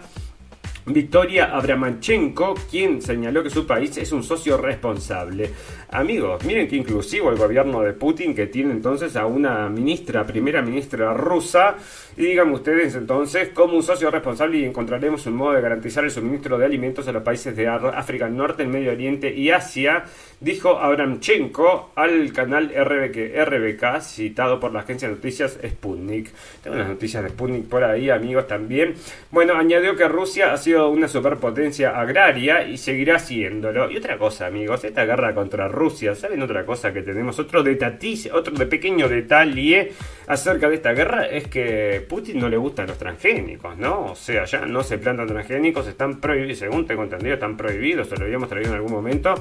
Victoria Abramanchenko, quien señaló que su país es un socio responsable. Amigos, miren que inclusivo el gobierno de Putin, que tiene entonces a una ministra, primera ministra rusa, y díganme ustedes entonces, como un socio responsable y encontraremos un modo de garantizar el suministro de alimentos a los países de África Norte, Medio Oriente y Asia, dijo Abramchenko al canal RBK, RBK citado por la agencia de noticias Sputnik. Tengo unas noticias de Sputnik por ahí, amigos, también. Bueno, añadió que Rusia ha sido una superpotencia agraria y seguirá siéndolo. Y otra cosa, amigos, esta guerra contra Rusia, ¿saben otra cosa que tenemos? Otro, otro de pequeño detalle acerca de esta guerra es que Putin no le gustan los transgénicos, ¿no? O sea, ya no se plantan transgénicos, están prohibidos, según tengo entendido, están prohibidos, se lo habíamos traído en algún momento,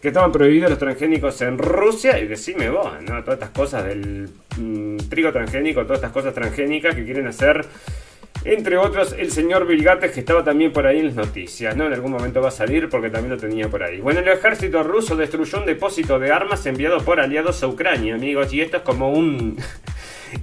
que estaban prohibidos los transgénicos en Rusia, y decime vos, ¿no? Todas estas cosas del mm, trigo transgénico, todas estas cosas transgénicas que quieren hacer entre otros, el señor Bill Gates, que estaba también por ahí en las noticias, ¿no? En algún momento va a salir porque también lo tenía por ahí. Bueno, el ejército ruso destruyó un depósito de armas enviado por aliados a Ucrania, amigos, y esto es como un...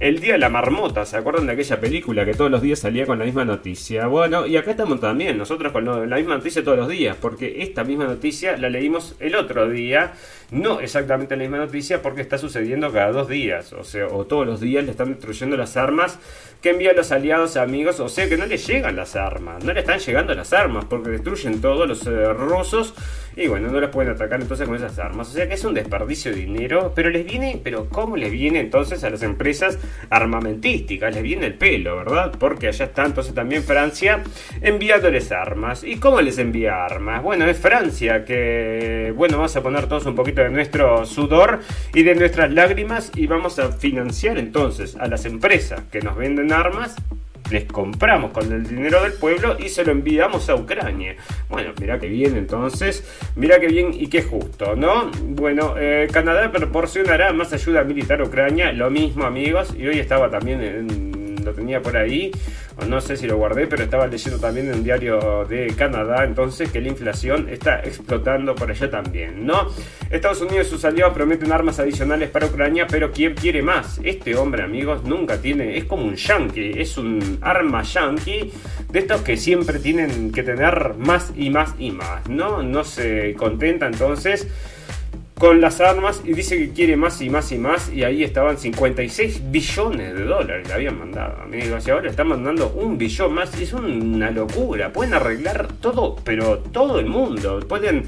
El día de la marmota, ¿se acuerdan de aquella película que todos los días salía con la misma noticia? Bueno, y acá estamos también, nosotros con la misma noticia todos los días, porque esta misma noticia la leímos el otro día, no exactamente la misma noticia porque está sucediendo cada dos días, o sea, o todos los días le están destruyendo las armas que envían los aliados amigos, o sea que no le llegan las armas, no le están llegando las armas porque destruyen todos los eh, rusos y bueno, no los pueden atacar entonces con esas armas, o sea que es un desperdicio de dinero, pero les viene, pero ¿cómo les viene entonces a las empresas armamentísticas? Les viene el pelo, ¿verdad? Porque allá está entonces también Francia enviándoles armas. ¿Y cómo les envía armas? Bueno, es Francia que, bueno, vamos a poner todos un poquito de nuestro sudor y de nuestras lágrimas y vamos a financiar entonces a las empresas que nos venden armas les compramos con el dinero del pueblo y se lo enviamos a Ucrania. Bueno, mira que bien entonces, mira que bien y qué justo, ¿no? Bueno, eh, Canadá proporcionará más ayuda militar a Ucrania, lo mismo amigos, y hoy estaba también en lo tenía por ahí, o no sé si lo guardé, pero estaba leyendo también en un diario de Canadá, entonces que la inflación está explotando por allá también, ¿no? Estados Unidos y sus aliados prometen armas adicionales para Ucrania, pero ¿quién quiere más? Este hombre, amigos, nunca tiene, es como un yankee, es un arma yankee de estos que siempre tienen que tener más y más y más, ¿no? No se contenta entonces con las armas y dice que quiere más y más y más y ahí estaban 56 billones de dólares le habían mandado amigos y ahora están mandando un billón más es una locura. Pueden arreglar todo pero todo el mundo. Pueden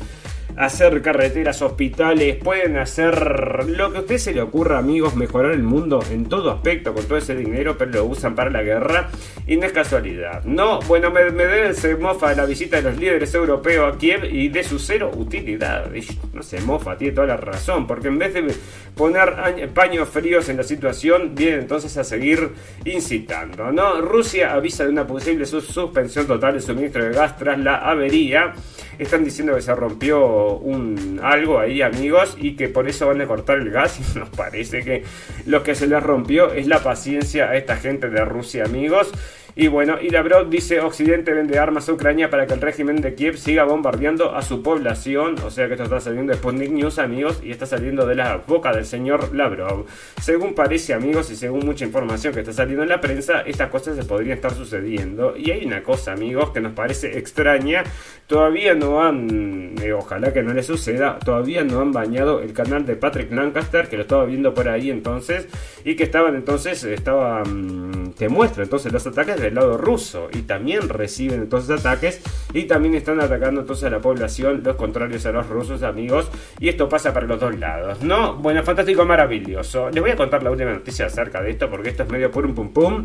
hacer carreteras, hospitales, pueden hacer lo que a usted se le ocurra, amigos, mejorar el mundo en todo aspecto con todo ese dinero, pero lo usan para la guerra y no es casualidad. No, bueno, me, me se mofa de la visita de los líderes europeos a Kiev y de su cero utilidad. no se mofa, tiene toda la razón, porque en vez de poner paños fríos en la situación, viene entonces a seguir incitando. ¿no? Rusia avisa de una posible suspensión total de suministro de gas tras la avería. Están diciendo que se rompió un algo ahí, amigos, y que por eso van a cortar el gas. [laughs] Y nos parece que lo que se les rompió es la paciencia a esta gente de Rusia, amigos. Y bueno, y Lavrov dice, Occidente vende armas a Ucrania para que el régimen de Kiev siga bombardeando a su población. O sea que esto está saliendo de Sputnik News, amigos, y está saliendo de la boca del señor Lavrov. Según parece, amigos, y según mucha información que está saliendo en la prensa, estas cosas se podrían estar sucediendo. Y hay una cosa, amigos, que nos parece extraña. Todavía no han, eh, ojalá que no le suceda, todavía no han bañado el canal de Patrick Lancaster, que lo estaba viendo por ahí entonces, y que estaban entonces, estaba, mm, te muestra entonces los ataques del lado ruso, y también reciben entonces ataques, y también están atacando entonces a la población, los contrarios a los rusos, amigos, y esto pasa para los dos lados, ¿no? Bueno, fantástico, maravilloso. Les voy a contar la última noticia acerca de esto, porque esto es medio pum pum pum.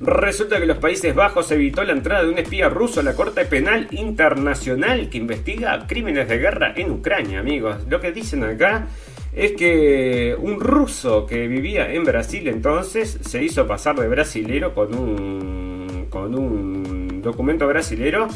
Resulta que los Países Bajos evitó la entrada de un espía ruso a la Corte Penal Internacional que investiga crímenes de guerra en Ucrania, amigos. Lo que dicen acá es que un ruso que vivía en Brasil entonces se hizo pasar de brasilero con un con un documento brasilero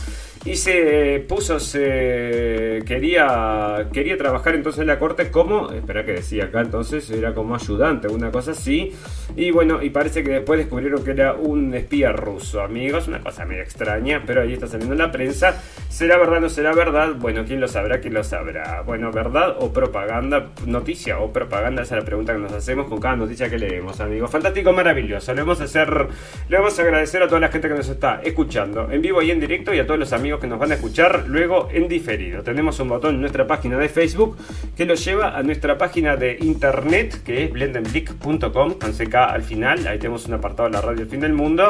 y se puso, se quería, quería trabajar entonces en la corte como, espera que decía acá entonces, era como ayudante, una cosa así, y bueno, y parece que después descubrieron que era un espía ruso, amigos, una cosa medio extraña, pero ahí está saliendo en la prensa, ¿será verdad no será verdad? Bueno, ¿quién lo sabrá? ¿Quién lo sabrá? Bueno, ¿verdad o propaganda? Noticia o propaganda, esa es la pregunta que nos hacemos con cada noticia que leemos, amigos. Fantástico, maravilloso, le vamos a hacer, le vamos a agradecer a toda la gente que nos está escuchando en vivo y en directo y a todos los amigos que nos van a escuchar luego en diferido. Tenemos un botón en nuestra página de Facebook que lo lleva a nuestra página de internet que es blendenblick.com con al final. Ahí tenemos un apartado de la radio El Fin del Mundo.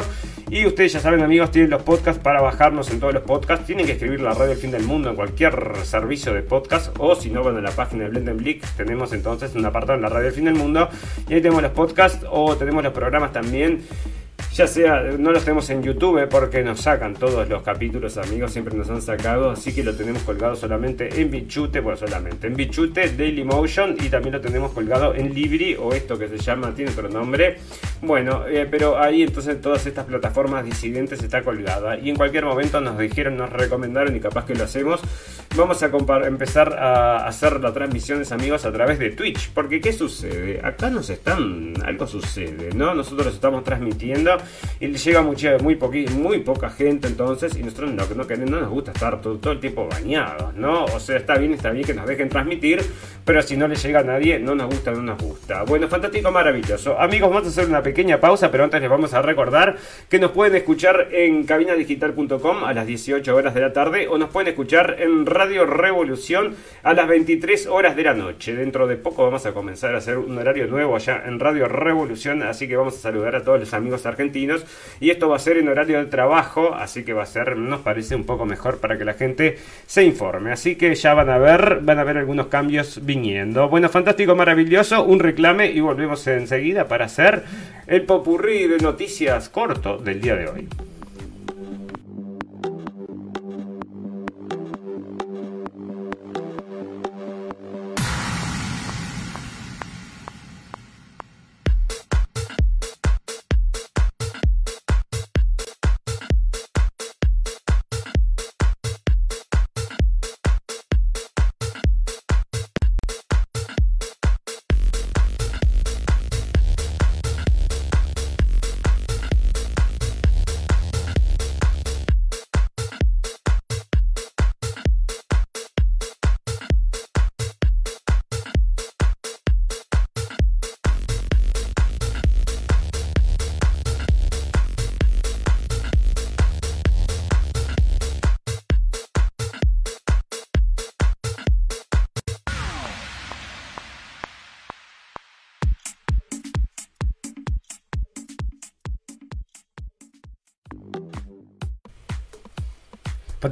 Y ustedes ya saben, amigos, tienen los podcasts para bajarnos en todos los podcasts. Tienen que escribir la radio El Fin del Mundo en cualquier servicio de podcast o si no van a la página de Blendenblick, tenemos entonces un apartado en la radio El Fin del Mundo. Y ahí tenemos los podcasts o tenemos los programas también ya sea, no los tenemos en YouTube porque nos sacan todos los capítulos, amigos, siempre nos han sacado, así que lo tenemos colgado solamente en Bichute, bueno, solamente en Bichute, Dailymotion y también lo tenemos colgado en Libri o esto que se llama, tiene otro nombre. Bueno, eh, pero ahí entonces todas estas plataformas disidentes está colgada y en cualquier momento nos dijeron, nos recomendaron y capaz que lo hacemos. Vamos a empezar a hacer las transmisiones, amigos, a través de Twitch, porque ¿qué sucede? Acá nos están, algo sucede, ¿no? Nosotros estamos transmitiendo y le llega mucha, muy, muy poca gente entonces y nosotros no queremos, no nos gusta estar todo, el tiempo bañados, ¿no? O sea, está bien, está bien que nos dejen transmitir, pero si no le llega a nadie, no nos gusta, no nos gusta. Bueno, fantástico, maravilloso. Amigos, vamos a hacer una pequeña pausa, pero antes les vamos a recordar que nos pueden escuchar en cabinadigital.com a las 18 horas de la tarde o nos pueden escuchar en Radio Revolución a las 23 horas de la noche. Dentro de poco vamos a comenzar a hacer un horario nuevo allá en Radio Revolución, así que vamos a saludar a todos los amigos argentinos y esto va a ser en horario de trabajo, así que va a ser, nos parece un poco mejor para que la gente se informe. Así que ya van a ver, van a ver algunos cambios viniendo. Bueno, fantástico, maravilloso, un reclame y volvemos enseguida para hacer el popurrí de noticias corto del día de hoy.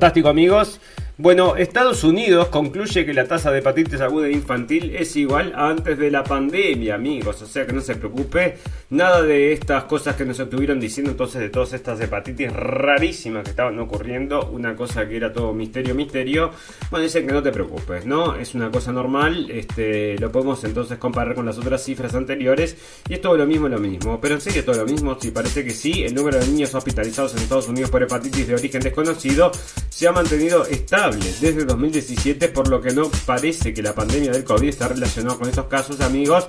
Fantástico amigos. Bueno, Estados Unidos concluye que la tasa de hepatitis aguda infantil es igual a antes de la pandemia, amigos. O sea que no se preocupe. Nada de estas cosas que nos estuvieron diciendo entonces de todas estas hepatitis rarísimas que estaban ocurriendo. Una cosa que era todo misterio, misterio. Bueno, dicen que no te preocupes, ¿no? Es una cosa normal. Este, lo podemos entonces comparar con las otras cifras anteriores. Y es todo lo mismo, lo mismo. Pero en serio, todo lo mismo. Si parece que sí, el número de niños hospitalizados en Estados Unidos por hepatitis de origen desconocido se ha mantenido estable desde 2017, por lo que no parece que la pandemia del COVID está relacionada con estos casos, amigos.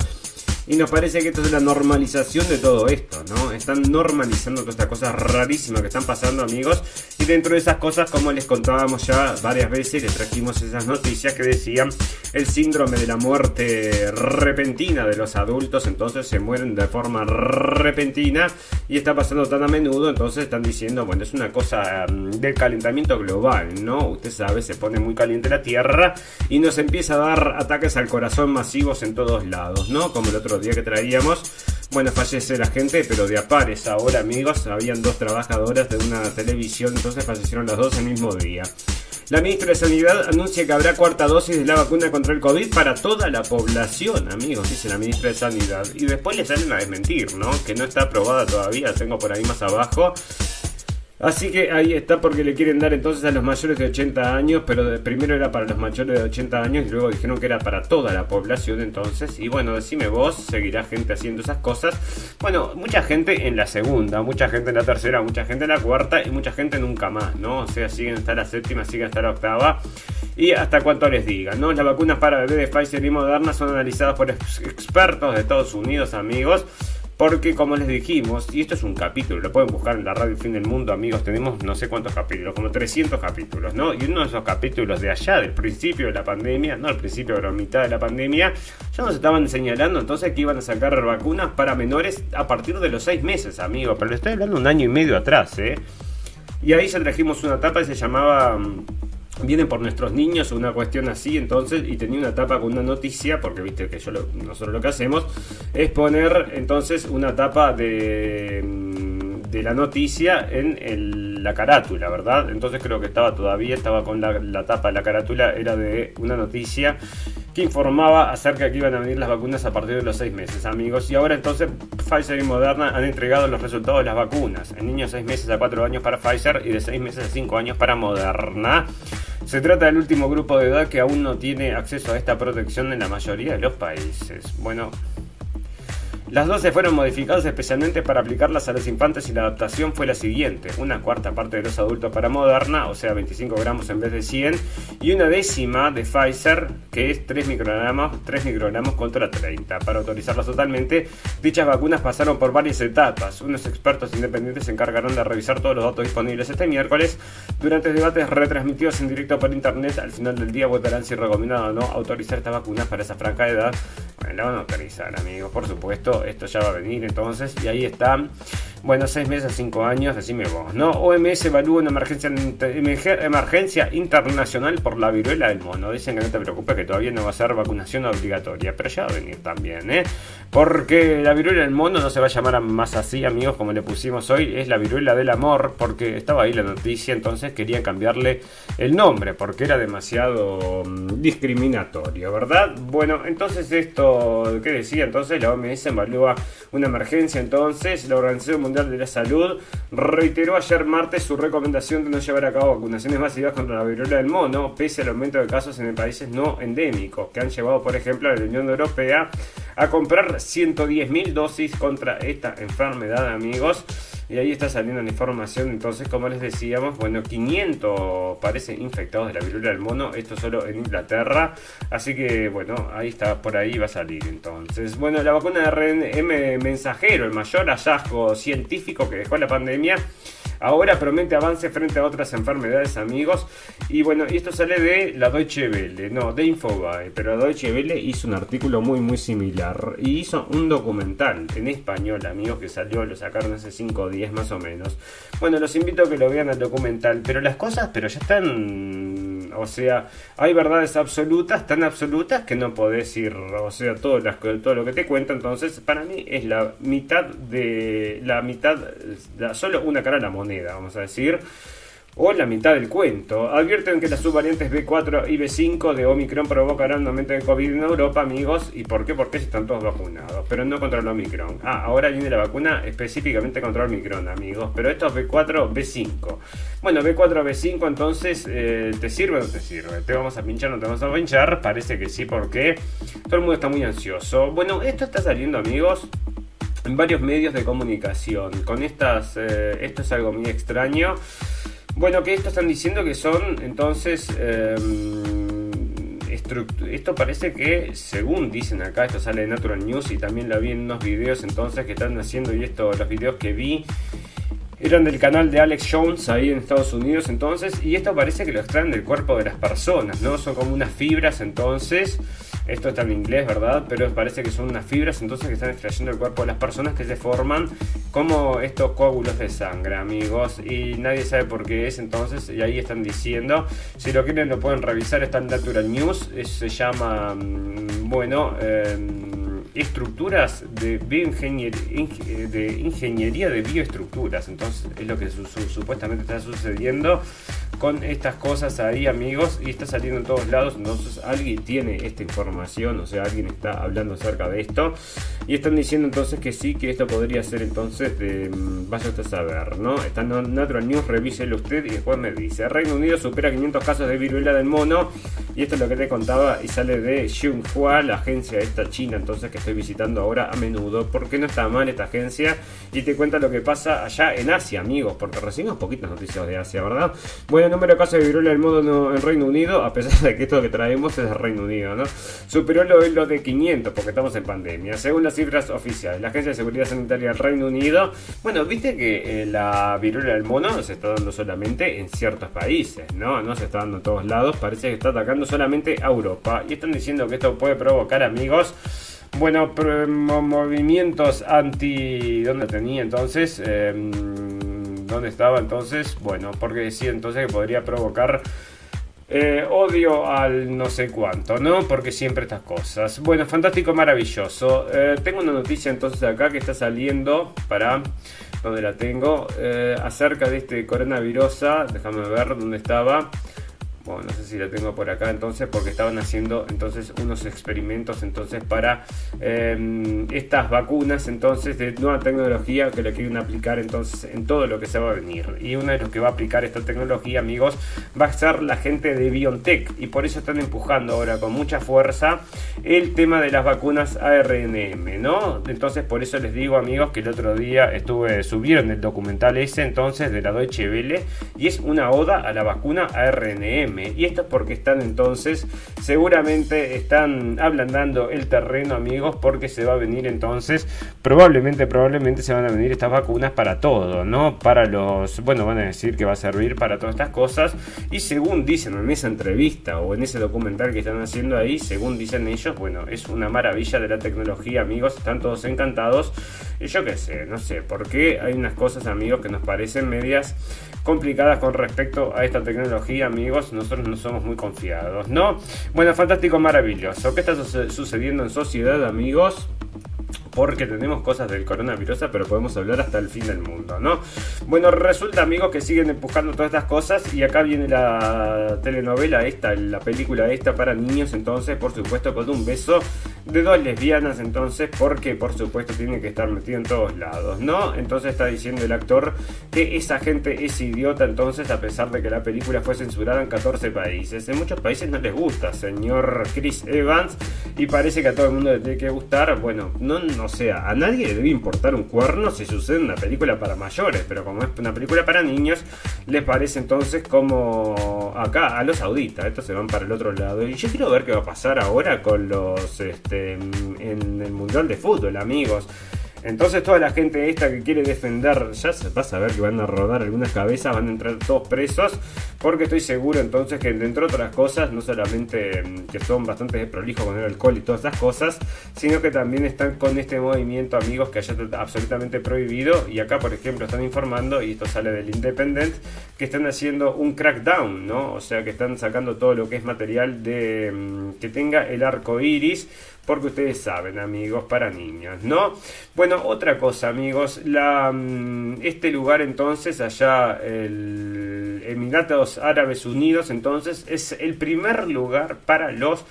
Y nos parece que esto es la normalización de todo esto, ¿no? Están normalizando todas estas cosas rarísimas que están pasando, amigos. Y dentro de esas cosas, como les contábamos ya varias veces, les trajimos esas noticias que decían el síndrome de la muerte repentina de los adultos, entonces se mueren de forma repentina y está pasando tan a menudo, entonces están diciendo, bueno, es una cosa mm, del calentamiento global, ¿no? Usted sabe, se pone muy caliente la Tierra y nos empieza a dar ataques al corazón masivos en todos lados, ¿no? Como el otro día que traíamos. Bueno, fallece la gente, pero de a pares ahora, amigos. Habían dos trabajadoras de una televisión, entonces fallecieron las dos el mismo día. La ministra de Sanidad anuncia que habrá cuarta dosis de la vacuna contra el COVID para toda la población, amigos, dice la ministra de Sanidad. Y después le salen a desmentir, ¿no? Que no está aprobada todavía, tengo por ahí más abajo. Así que ahí está porque le quieren dar entonces a los mayores de 80 años, pero primero era para los mayores de 80 años y luego dijeron que era para toda la población entonces. Y bueno, decime vos, seguirá gente haciendo esas cosas. Bueno, mucha gente en la segunda, mucha gente en la tercera, mucha gente en la cuarta y mucha gente nunca más, ¿no? O sea, siguen hasta la séptima, siguen hasta la octava y hasta cuánto les digan, ¿no? Las vacunas para bebé de Pfizer y Moderna son analizadas por expertos de Estados Unidos, amigos. Porque como les dijimos, y esto es un capítulo, lo pueden buscar en la radio Fin del Mundo, amigos, tenemos no sé cuántos capítulos, como 300 capítulos, ¿no? Y uno de esos capítulos de allá, del principio de la pandemia, no al principio, pero a mitad de la pandemia, ya nos estaban señalando entonces que iban a sacar vacunas para menores a partir de los 6 meses, amigos, pero le estoy hablando un año y medio atrás, ¿eh? Y ahí ya trajimos una etapa y se llamaba vienen por nuestros niños una cuestión así, entonces, y tenía una tapa con una noticia, porque viste que yo nosotros lo que hacemos es poner entonces una tapa de, mm, de la noticia en la carátula, ¿verdad? Entonces creo que estaba todavía, estaba con la, la tapa la carátula, era de una noticia que informaba acerca de que iban a venir las vacunas a partir de los seis meses, amigos. Y ahora entonces Pfizer y Moderna han entregado los resultados de las vacunas. En niños 6 meses a 4 años para Pfizer y de 6 meses a 5 años para Moderna. Se trata del último grupo de edad que aún no tiene acceso a esta protección en la mayoría de los países. Bueno, las dosis fueron modificadas especialmente para aplicarlas a los infantes y la adaptación fue la siguiente. Una cuarta parte de los adultos para Moderna, o sea 25 gramos en vez de 100, y una décima de Pfizer, que es 3 microgramos, 3 microgramos contra 30. Para autorizarlas totalmente, dichas vacunas pasaron por varias etapas. Unos expertos independientes se encargaron de revisar todos los datos disponibles este miércoles. Durante debates retransmitidos en directo por internet, al final del día votarán si recomiendan o no autorizar estas vacunas para esa franca edad. Bueno, la van a autorizar, amigos, por supuesto esto ya va a venir entonces, y ahí está. Bueno, seis meses, cinco años, decime vos, ¿no? OMS evalúa una emergencia, emergencia internacional por la viruela del mono. Dicen que no te preocupes, que todavía no va a ser vacunación obligatoria, pero ya va a venir también, ¿eh? Porque la viruela del mono no se va a llamar más así, amigos, como le pusimos hoy, es la viruela del amor, porque estaba ahí la noticia, entonces querían cambiarle el nombre, porque era demasiado mm, discriminatorio, ¿verdad? Bueno, entonces esto, ¿qué decía? Entonces la OMS evalúa una emergencia, entonces la Organización de la Salud reiteró ayer martes su recomendación de no llevar a cabo vacunaciones masivas contra la viruela del mono, pese al aumento de casos en países no endémicos, que han llevado, por ejemplo, a la Unión Europea a comprar 110.000 dosis contra esta enfermedad, amigos. Y ahí está saliendo la información. Entonces, como les decíamos, bueno, 500 parecen infectados de la viruela del mono. Esto solo en Inglaterra. Así que, bueno, ahí está, por ahí va a salir. Entonces, bueno, la vacuna de RNM mensajero, el mayor hallazgo científico que dejó la pandemia Ahora promete avance frente a otras enfermedades, amigos. Y bueno, esto sale de la Deutsche Welle, no, de Infobae. Pero la Deutsche Welle hizo un artículo muy, muy similar. Y hizo un documental en español, amigos, que salió, lo sacaron hace 5 días más o menos. Bueno, los invito a que lo vean al documental. Pero las cosas, pero ya están o sea, hay verdades absolutas, tan absolutas que no podés ir, o sea, todo, todo lo que te cuento, entonces para mí es la mitad de, la mitad, solo una cara a la moneda, vamos a decir o la mitad del cuento. Advierten que las subvariantes B4 y B5 de Omicron provocarán un aumento de COVID en Europa, amigos. ¿Y por qué? Porque están todos vacunados, pero no contra el Omicron. Ah, ahora viene la vacuna específicamente contra el Omicron, amigos. Pero esto es B4, B5. Bueno, B4, B5, entonces, eh, ¿te sirve o no te sirve? ¿Te vamos a pinchar o no te vamos a pinchar? Parece que sí, porque todo el mundo está muy ansioso. Bueno, esto está saliendo, amigos en varios medios de comunicación. Con estas, eh, esto es algo muy extraño. Bueno, que esto están diciendo que son entonces em, esto parece que, según dicen acá, esto sale de Natural News y también la vi en unos videos entonces que están haciendo y esto, los videos que vi eran del canal de Alex Jones ahí en Estados Unidos entonces y esto parece que lo extraen del cuerpo de las personas, ¿no? Son como unas fibras entonces, esto está en inglés, ¿verdad? Pero parece que son unas fibras entonces que están extrayendo el cuerpo de las personas que se forman como estos coágulos de sangre, amigos, y nadie sabe por qué es entonces y ahí están diciendo, si lo quieren lo pueden revisar, está en Natural News, se llama, mm, bueno, eh, estructuras de, de ingeniería de bioestructuras. Entonces es lo que supuestamente está sucediendo con estas cosas ahí, amigos, y está saliendo en todos lados. Entonces alguien tiene esta información, o sea, alguien está hablando acerca de esto. Y están diciendo entonces que sí, que esto podría ser entonces de. Mm, vaya usted a saber, ¿no? Está en Natural News, revíselo usted y después me dice. Reino Unido supera 500 casos de viruela del mono. Y esto es lo que te contaba y sale de Xinhua, la agencia esta china, entonces que estoy visitando ahora a menudo. Porque no está mal esta agencia y te cuenta lo que pasa allá en Asia, amigos. Porque recibimos poquitas noticias de Asia, ¿verdad? Bueno, número de casos de viruela del mono en Reino Unido, a pesar de que esto que traemos es de Reino Unido, ¿no? Superó lo, lo de 500 porque estamos en pandemia. Según cifras oficiales, la Agencia de Seguridad Sanitaria del Reino Unido, bueno, viste que eh, la viruela del mono se está dando solamente en ciertos países, ¿no? No se está dando en todos lados, parece que está atacando solamente a Europa. Y están diciendo que esto puede provocar, amigos, bueno, movimientos anti... ¿Dónde tenía entonces? Em, ¿Dónde estaba entonces? Bueno, porque decía entonces que podría provocar eh, odio al no sé cuánto, ¿no? Porque siempre estas cosas. Bueno, fantástico, maravilloso. Eh, tengo una noticia entonces acá que está saliendo para... ¿Dónde la tengo? Eh, acerca de este coronavirus. Déjame ver dónde estaba. No sé si la tengo por acá entonces porque estaban haciendo entonces unos experimentos entonces para em, estas vacunas entonces de nueva tecnología que le quieren aplicar entonces en todo lo que se va a venir. Y uno de los que va a aplicar esta tecnología amigos va a ser la gente de BioNTech. Y por eso están empujando ahora con mucha fuerza el tema de las vacunas ARNM no entonces por eso les digo amigos que el otro día estuve subieron el documental ese entonces de la Deutsche Welle y es una oda a la vacuna ARNM y esto es porque están entonces, seguramente están ablandando el terreno, amigos, porque se va a venir entonces, probablemente, probablemente se van a venir estas vacunas para todo, ¿no? Para los, bueno, van a decir que va a servir para todas estas cosas. Y según dicen en esa entrevista o en ese documental que están haciendo ahí, según dicen ellos, bueno, es una maravilla de la tecnología, amigos, están todos encantados. Y yo qué sé, no sé, porque hay unas cosas, amigos, que nos parecen medias complicadas con respecto a esta tecnología, amigos. Nosotros no somos muy confiados, ¿no? Bueno, fantástico, maravilloso. ¿Qué está sucediendo en sociedad, amigos? Porque tenemos cosas del coronavirus, pero podemos hablar hasta el fin del mundo, ¿no? Bueno, resulta, amigos, que siguen empujando todas estas cosas y acá viene la telenovela esta, la película esta para niños, entonces, por supuesto, con un beso de dos lesbianas, entonces, porque, por supuesto, tiene que estar metido en todos lados, ¿no? Entonces está diciendo el actor que esa gente es idiota, entonces, a pesar de que la película fue censurada en 14 países. En muchos países no les gusta, señor Chris Evans, y parece que a todo el mundo le tiene que gustar. Bueno, no o sea, a nadie le debe importar un cuerno si sucede una película para mayores, pero como es una película para niños, les parece entonces como acá a los sauditas, estos se van para el otro lado. Y yo quiero ver qué va a pasar ahora con los este, en el Mundial de Fútbol, amigos. Entonces toda la gente esta que quiere defender, ya se va a saber que van a rodar algunas cabezas, van a entrar todos presos, porque estoy seguro entonces que entre otras cosas, no solamente mm, que son bastante prolijos con el alcohol y todas esas cosas, sino que también están con este movimiento amigos que allá absolutamente prohibido y acá por ejemplo están informando, y esto sale del Independent, que están haciendo un crackdown, ¿no? O sea que están sacando todo lo que es material de mm, que tenga el arco iris porque ustedes saben, amigos, para niños, ¿no? Bueno, otra cosa, amigos, la, mm, este lugar entonces, allá, el Emiratos Árabes Unidos, entonces, es el primer lugar para los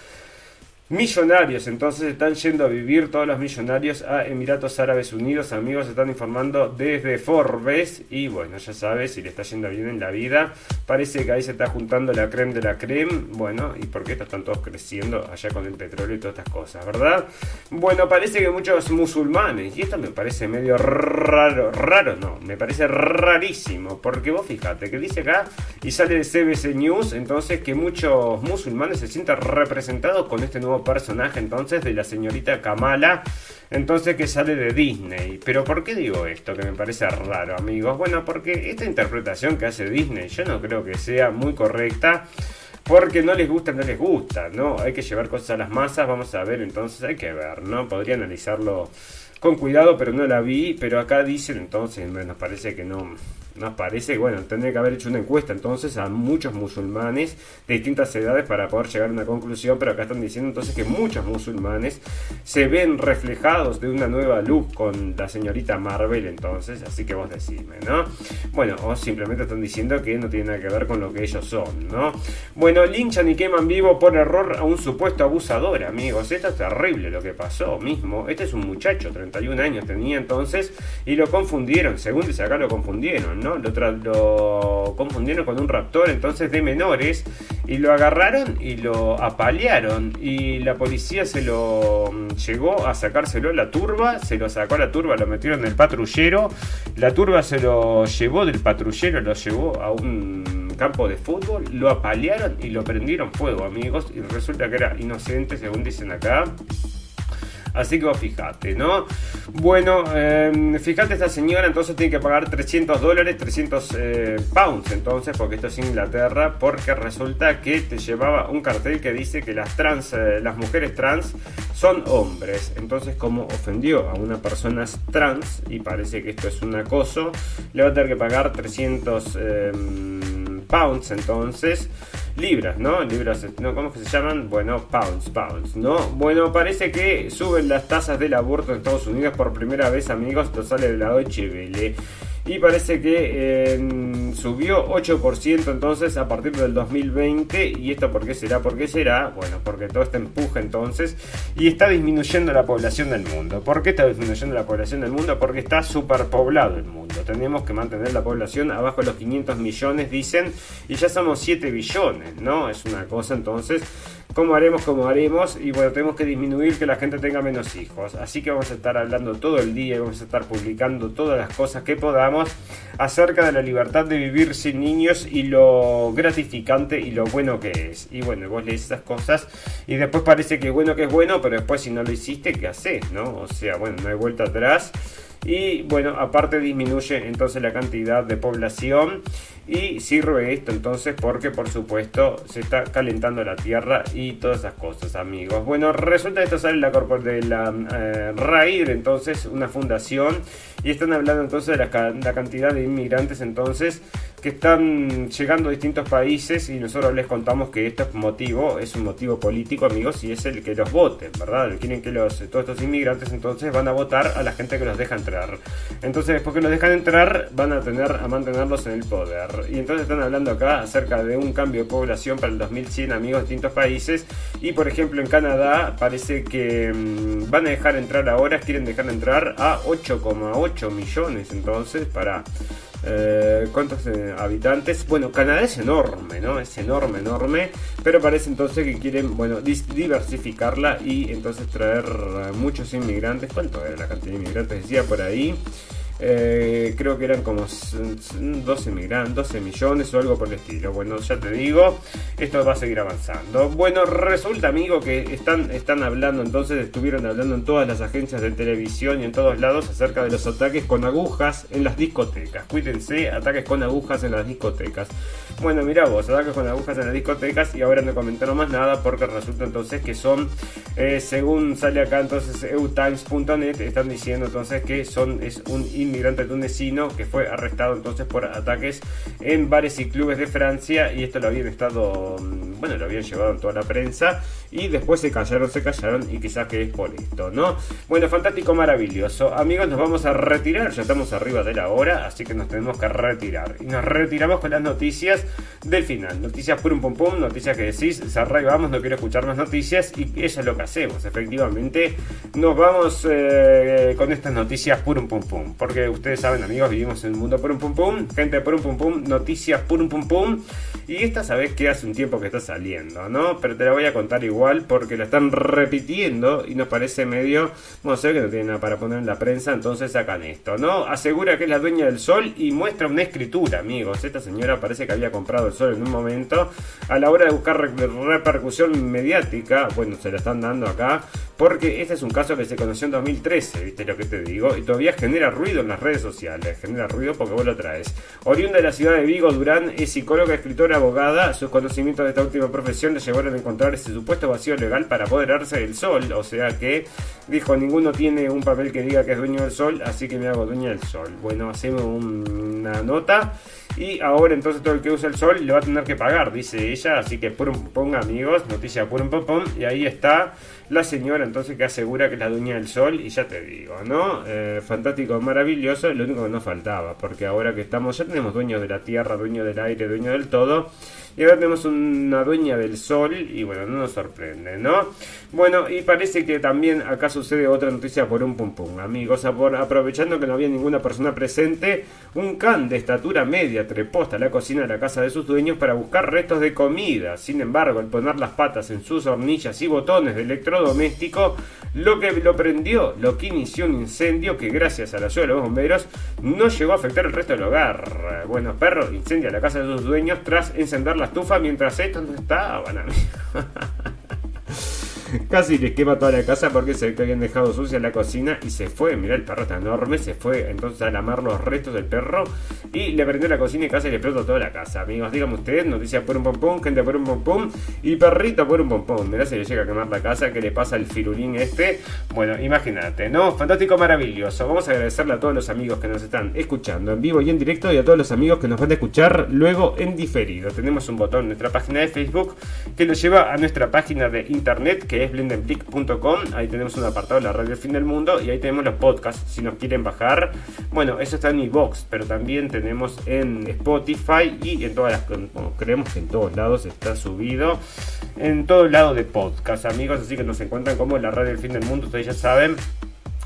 Millonarios, entonces están yendo a vivir todos los millonarios a Emiratos Árabes Unidos. Amigos, están informando desde Forbes. Y bueno, ya sabes, si le está yendo bien en la vida, Parece que ahí se está juntando la creme de la creme. Bueno, ¿y por qué están todos creciendo allá con el petróleo y todas estas cosas, verdad? Bueno, parece que muchos musulmanes, y esto me parece medio raro, raro no, me parece rarísimo, porque vos fíjate que dice acá y sale de CBC News, entonces que muchos musulmanes se sientan representados con este nuevo personaje entonces de la señorita Kamala entonces que sale de Disney. Pero ¿por qué digo esto? Que me parece raro, amigos. Bueno, porque esta interpretación que hace Disney yo no creo que sea muy correcta. Porque no les gusta, no les gusta, ¿no? Hay que llevar cosas a las masas, vamos a ver, entonces hay que ver, ¿no? Podría analizarlo con cuidado, pero no la vi. Pero acá dicen, entonces, nos parece que no, nos parece, bueno, tendría que haber hecho una encuesta entonces a muchos musulmanes de distintas edades para poder llegar a una conclusión, pero acá están diciendo entonces que muchos musulmanes se ven reflejados de una nueva luz con la señorita Marvel entonces, así que vos decime, ¿no? Bueno, o simplemente están diciendo que no tiene nada que ver con lo que ellos son, ¿no? Bueno, linchan y queman vivo por error a un supuesto abusador, amigos. Esto es terrible lo que pasó mismo. Este es un muchacho, 31 años tenía entonces, y lo confundieron, según dice acá lo confundieron, ¿no? Lo, confundieron con un raptor entonces de menores y lo agarraron y lo apalearon y la policía se lo mm, llegó a sacárselo la turba, se lo sacó a la turba, lo metieron en el patrullero, la turba se lo llevó del patrullero, lo llevó a un campo de fútbol, lo apalearon y lo prendieron fuego, amigos, y resulta que era inocente, según dicen acá. Así que vos fijate, ¿no? Bueno, eh, fíjate, esta señora entonces tiene que pagar 300 dólares, 300 eh, pounds, entonces, porque esto es Inglaterra, porque resulta que te llevaba un cartel que dice que las trans, eh, las mujeres trans son hombres. Entonces, como ofendió a una persona trans, y parece que esto es un acoso, le va a tener que pagar 300 pounds, entonces libras, ¿no? Libras, ¿no? ¿Cómo que se llaman? Bueno, pounds, pounds, ¿no? Bueno, parece que suben las tasas del aborto en Estados Unidos por primera vez, amigos. Esto sale de la Welle y parece que em, subió 8% entonces a partir del 2020 y esto por qué será, por qué será, bueno, porque todo este empuje entonces y está disminuyendo la población del mundo. ¿Por qué está disminuyendo la población del mundo? Porque está superpoblado el mundo. Tenemos que mantener la población abajo de los 500 millones, dicen, y ya somos 7 billones, ¿no? Es una cosa entonces cómo haremos, cómo haremos, y bueno, tenemos que disminuir que la gente tenga menos hijos. Así que vamos a estar hablando todo el día y vamos a estar publicando todas las cosas que podamos acerca de la libertad de vivir sin niños y lo gratificante y lo bueno que es. Y bueno, vos lees esas cosas y después parece que bueno que es bueno, pero después si no lo hiciste, ¿qué haces? ¿No? O sea, bueno, no hay vuelta atrás. Y bueno, aparte disminuye entonces la cantidad de población y sirve esto entonces porque por supuesto se está calentando la tierra y todas esas cosas amigos. Bueno, resulta que esto sale la de la eh, RAID, entonces una fundación y están hablando entonces de la, cantidad de inmigrantes entonces que están llegando a distintos países y nosotros les contamos que esto es motivo, es un motivo político, amigos, y es el que los voten, ¿verdad? Quieren que los, todos estos inmigrantes entonces van a votar a la gente que los deja entrar. Entonces, después que los dejan entrar, van a tener a mantenerlos en el poder. Y entonces están hablando acá acerca de un cambio de población para el 2100, amigos, de distintos países. Y por ejemplo, en Canadá parece que mm, van a dejar entrar ahora, quieren dejar entrar a 8,8 millones entonces para eh, ¿Cuántos eh, habitantes? Bueno, Canadá es enorme, ¿no? Es enorme, enorme. Pero parece entonces que quieren, bueno, diversificarla y entonces traer muchos inmigrantes. ¿Cuánto era la cantidad de inmigrantes? Decía por ahí. Eh, creo que eran como 12, 12 millones o algo por el estilo. Bueno, ya te digo, esto va a seguir avanzando. Bueno, resulta, amigo, que están, están hablando, entonces estuvieron hablando en todas las agencias de televisión y en todos lados acerca de los ataques con agujas en las discotecas. Cuídense, ataques con agujas en las discotecas. Bueno, mira vos, ataques con agujas en las discotecas y ahora no comentaron más nada porque resulta entonces que son, eh, según sale acá entonces eutimes.net, están diciendo entonces que son, es un inmigrante tunecino que fue arrestado entonces por ataques en bares y clubes de Francia y esto lo habían estado, mm, bueno, lo habían llevado en toda la prensa y después se callaron, se callaron y quizás que es por esto, ¿no? Bueno, fantástico, maravilloso. Amigos, nos vamos a retirar, ya estamos arriba de la hora, así que nos tenemos que retirar. Y nos retiramos con las noticias del final. Noticias por un pum pum, noticias que decís, se vamos, no quiero escuchar más noticias y eso es lo que hacemos, efectivamente. Nos vamos eh, con estas noticias por un pum pum, porque ustedes saben, amigos, vivimos en un mundo por un pum pum, gente por un pum pum, noticias por un pum pum. Y esta sabes que hace un tiempo que está saliendo, ¿no? Pero te la voy a contar igual porque la están repitiendo y nos parece medio, bueno, sé que no tiene nada para poner en la prensa, entonces sacan esto, ¿no? Asegura que es la dueña del sol y muestra una escritura, amigos. Esta señora parece que había comprado el sol en un momento. A la hora de buscar repercusión mediática, bueno, se la están dando acá, porque este es un caso que se conoció en 2013, ¿viste lo que te digo? Y todavía genera ruido en las redes sociales, genera ruido porque vos lo traes. Oriunda de la ciudad de Vigo, Durán es psicóloga, escritora, abogada. Sus conocimientos de esta última profesión le llevaron a encontrar ese supuesto vacío legal para apoderarse del sol. O sea que dijo: Ninguno tiene un papel que diga que es dueño del sol, así que me hago dueño del sol. Bueno, hacemos una nota. Y ahora entonces todo el que usa el sol le va a tener que pagar, dice ella. Así que ponga amigos, noticia por un popón. Y ahí está la señora entonces que asegura que es la dueña del sol. Y ya te digo, ¿no? Eh, fantástico, maravilloso. Lo único que nos faltaba. Porque ahora que estamos, ya tenemos dueños de la tierra, dueño del aire, dueño del todo. Y ahora tenemos una dueña del sol y bueno, no nos sorprende, ¿no? Bueno, y parece que también acá sucede otra noticia por un pum pum, amigos. aprovechando que no había ninguna persona presente, un can de estatura media trepó hasta la cocina de la casa de sus dueños para buscar restos de comida. Sin embargo, al poner las patas en sus hornillas y botones de electrodoméstico, lo que lo prendió, lo que inició un incendio que gracias a la ayuda de los bomberos no llegó a afectar el resto del hogar. Bueno, perro incendia la casa de sus dueños tras encender la estufa mientras estos no amigos. Casi les quema toda la casa porque se ve que habían dejado sucia la cocina y se fue. Mira, el perro está enorme, se fue entonces a lamar los restos del perro y le prendió la cocina y casi le explotó toda la casa. Amigos, díganme ustedes, noticias por un pompón, gente por un pompón y perrito por un pompón. Mirá si le llega a quemar la casa, ¿qué le pasa al firulín este? Bueno, imagínate, ¿no? Fantástico, maravilloso. Vamos a agradecerle a todos los amigos que nos están escuchando en vivo y en directo y a todos los amigos que nos van a escuchar luego en diferido. Tenemos un botón en nuestra página de Facebook que nos lleva a nuestra página de internet que es blendenblick.com. Ahí tenemos un apartado de la radio Fin del Mundo y ahí tenemos los podcasts si nos quieren bajar. Bueno, eso está en iBox, pero también tenemos en Spotify y en todas las. creemos que en todos lados está subido. En todo lado de podcast, amigos. Así que nos encuentran como la radio del fin del mundo. Ustedes ya saben.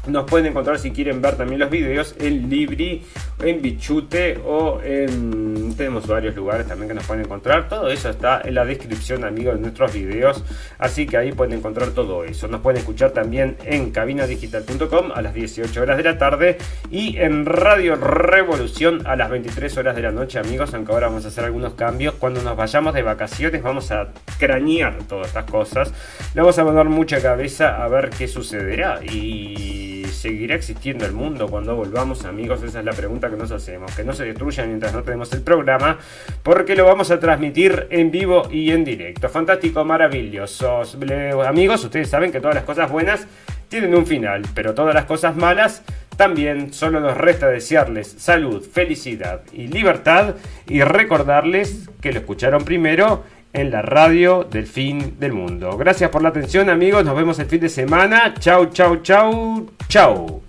Nos pueden encontrar si quieren ver también los videos en Libri, en Bichute o en... Tenemos varios lugares también que nos pueden encontrar. Todo eso está en la descripción, amigos, de nuestros videos. Así que ahí pueden encontrar todo eso. Nos pueden escuchar también en cabinadigital.com a las 18 horas de la tarde y en Radio Revolución a las 23 horas de la noche, amigos. Aunque ahora vamos a hacer algunos cambios. Cuando nos vayamos de vacaciones vamos a cranear todas estas cosas. Le vamos a mandar mucha cabeza a ver qué sucederá. Y ¿Seguirá existiendo el mundo cuando volvamos, amigos? Esa es la pregunta que nos hacemos. Que no se destruya mientras no tenemos el programa, porque lo vamos a transmitir en vivo y en directo. Fantástico, maravilloso. Amigos, ustedes saben que todas las cosas buenas tienen un final, pero todas las cosas malas también solo nos resta desearles salud, felicidad y libertad y recordarles que lo escucharon primero en la radio del fin del mundo. Gracias por la atención amigos, nos vemos el fin de semana. Chau, chau, chau, chau.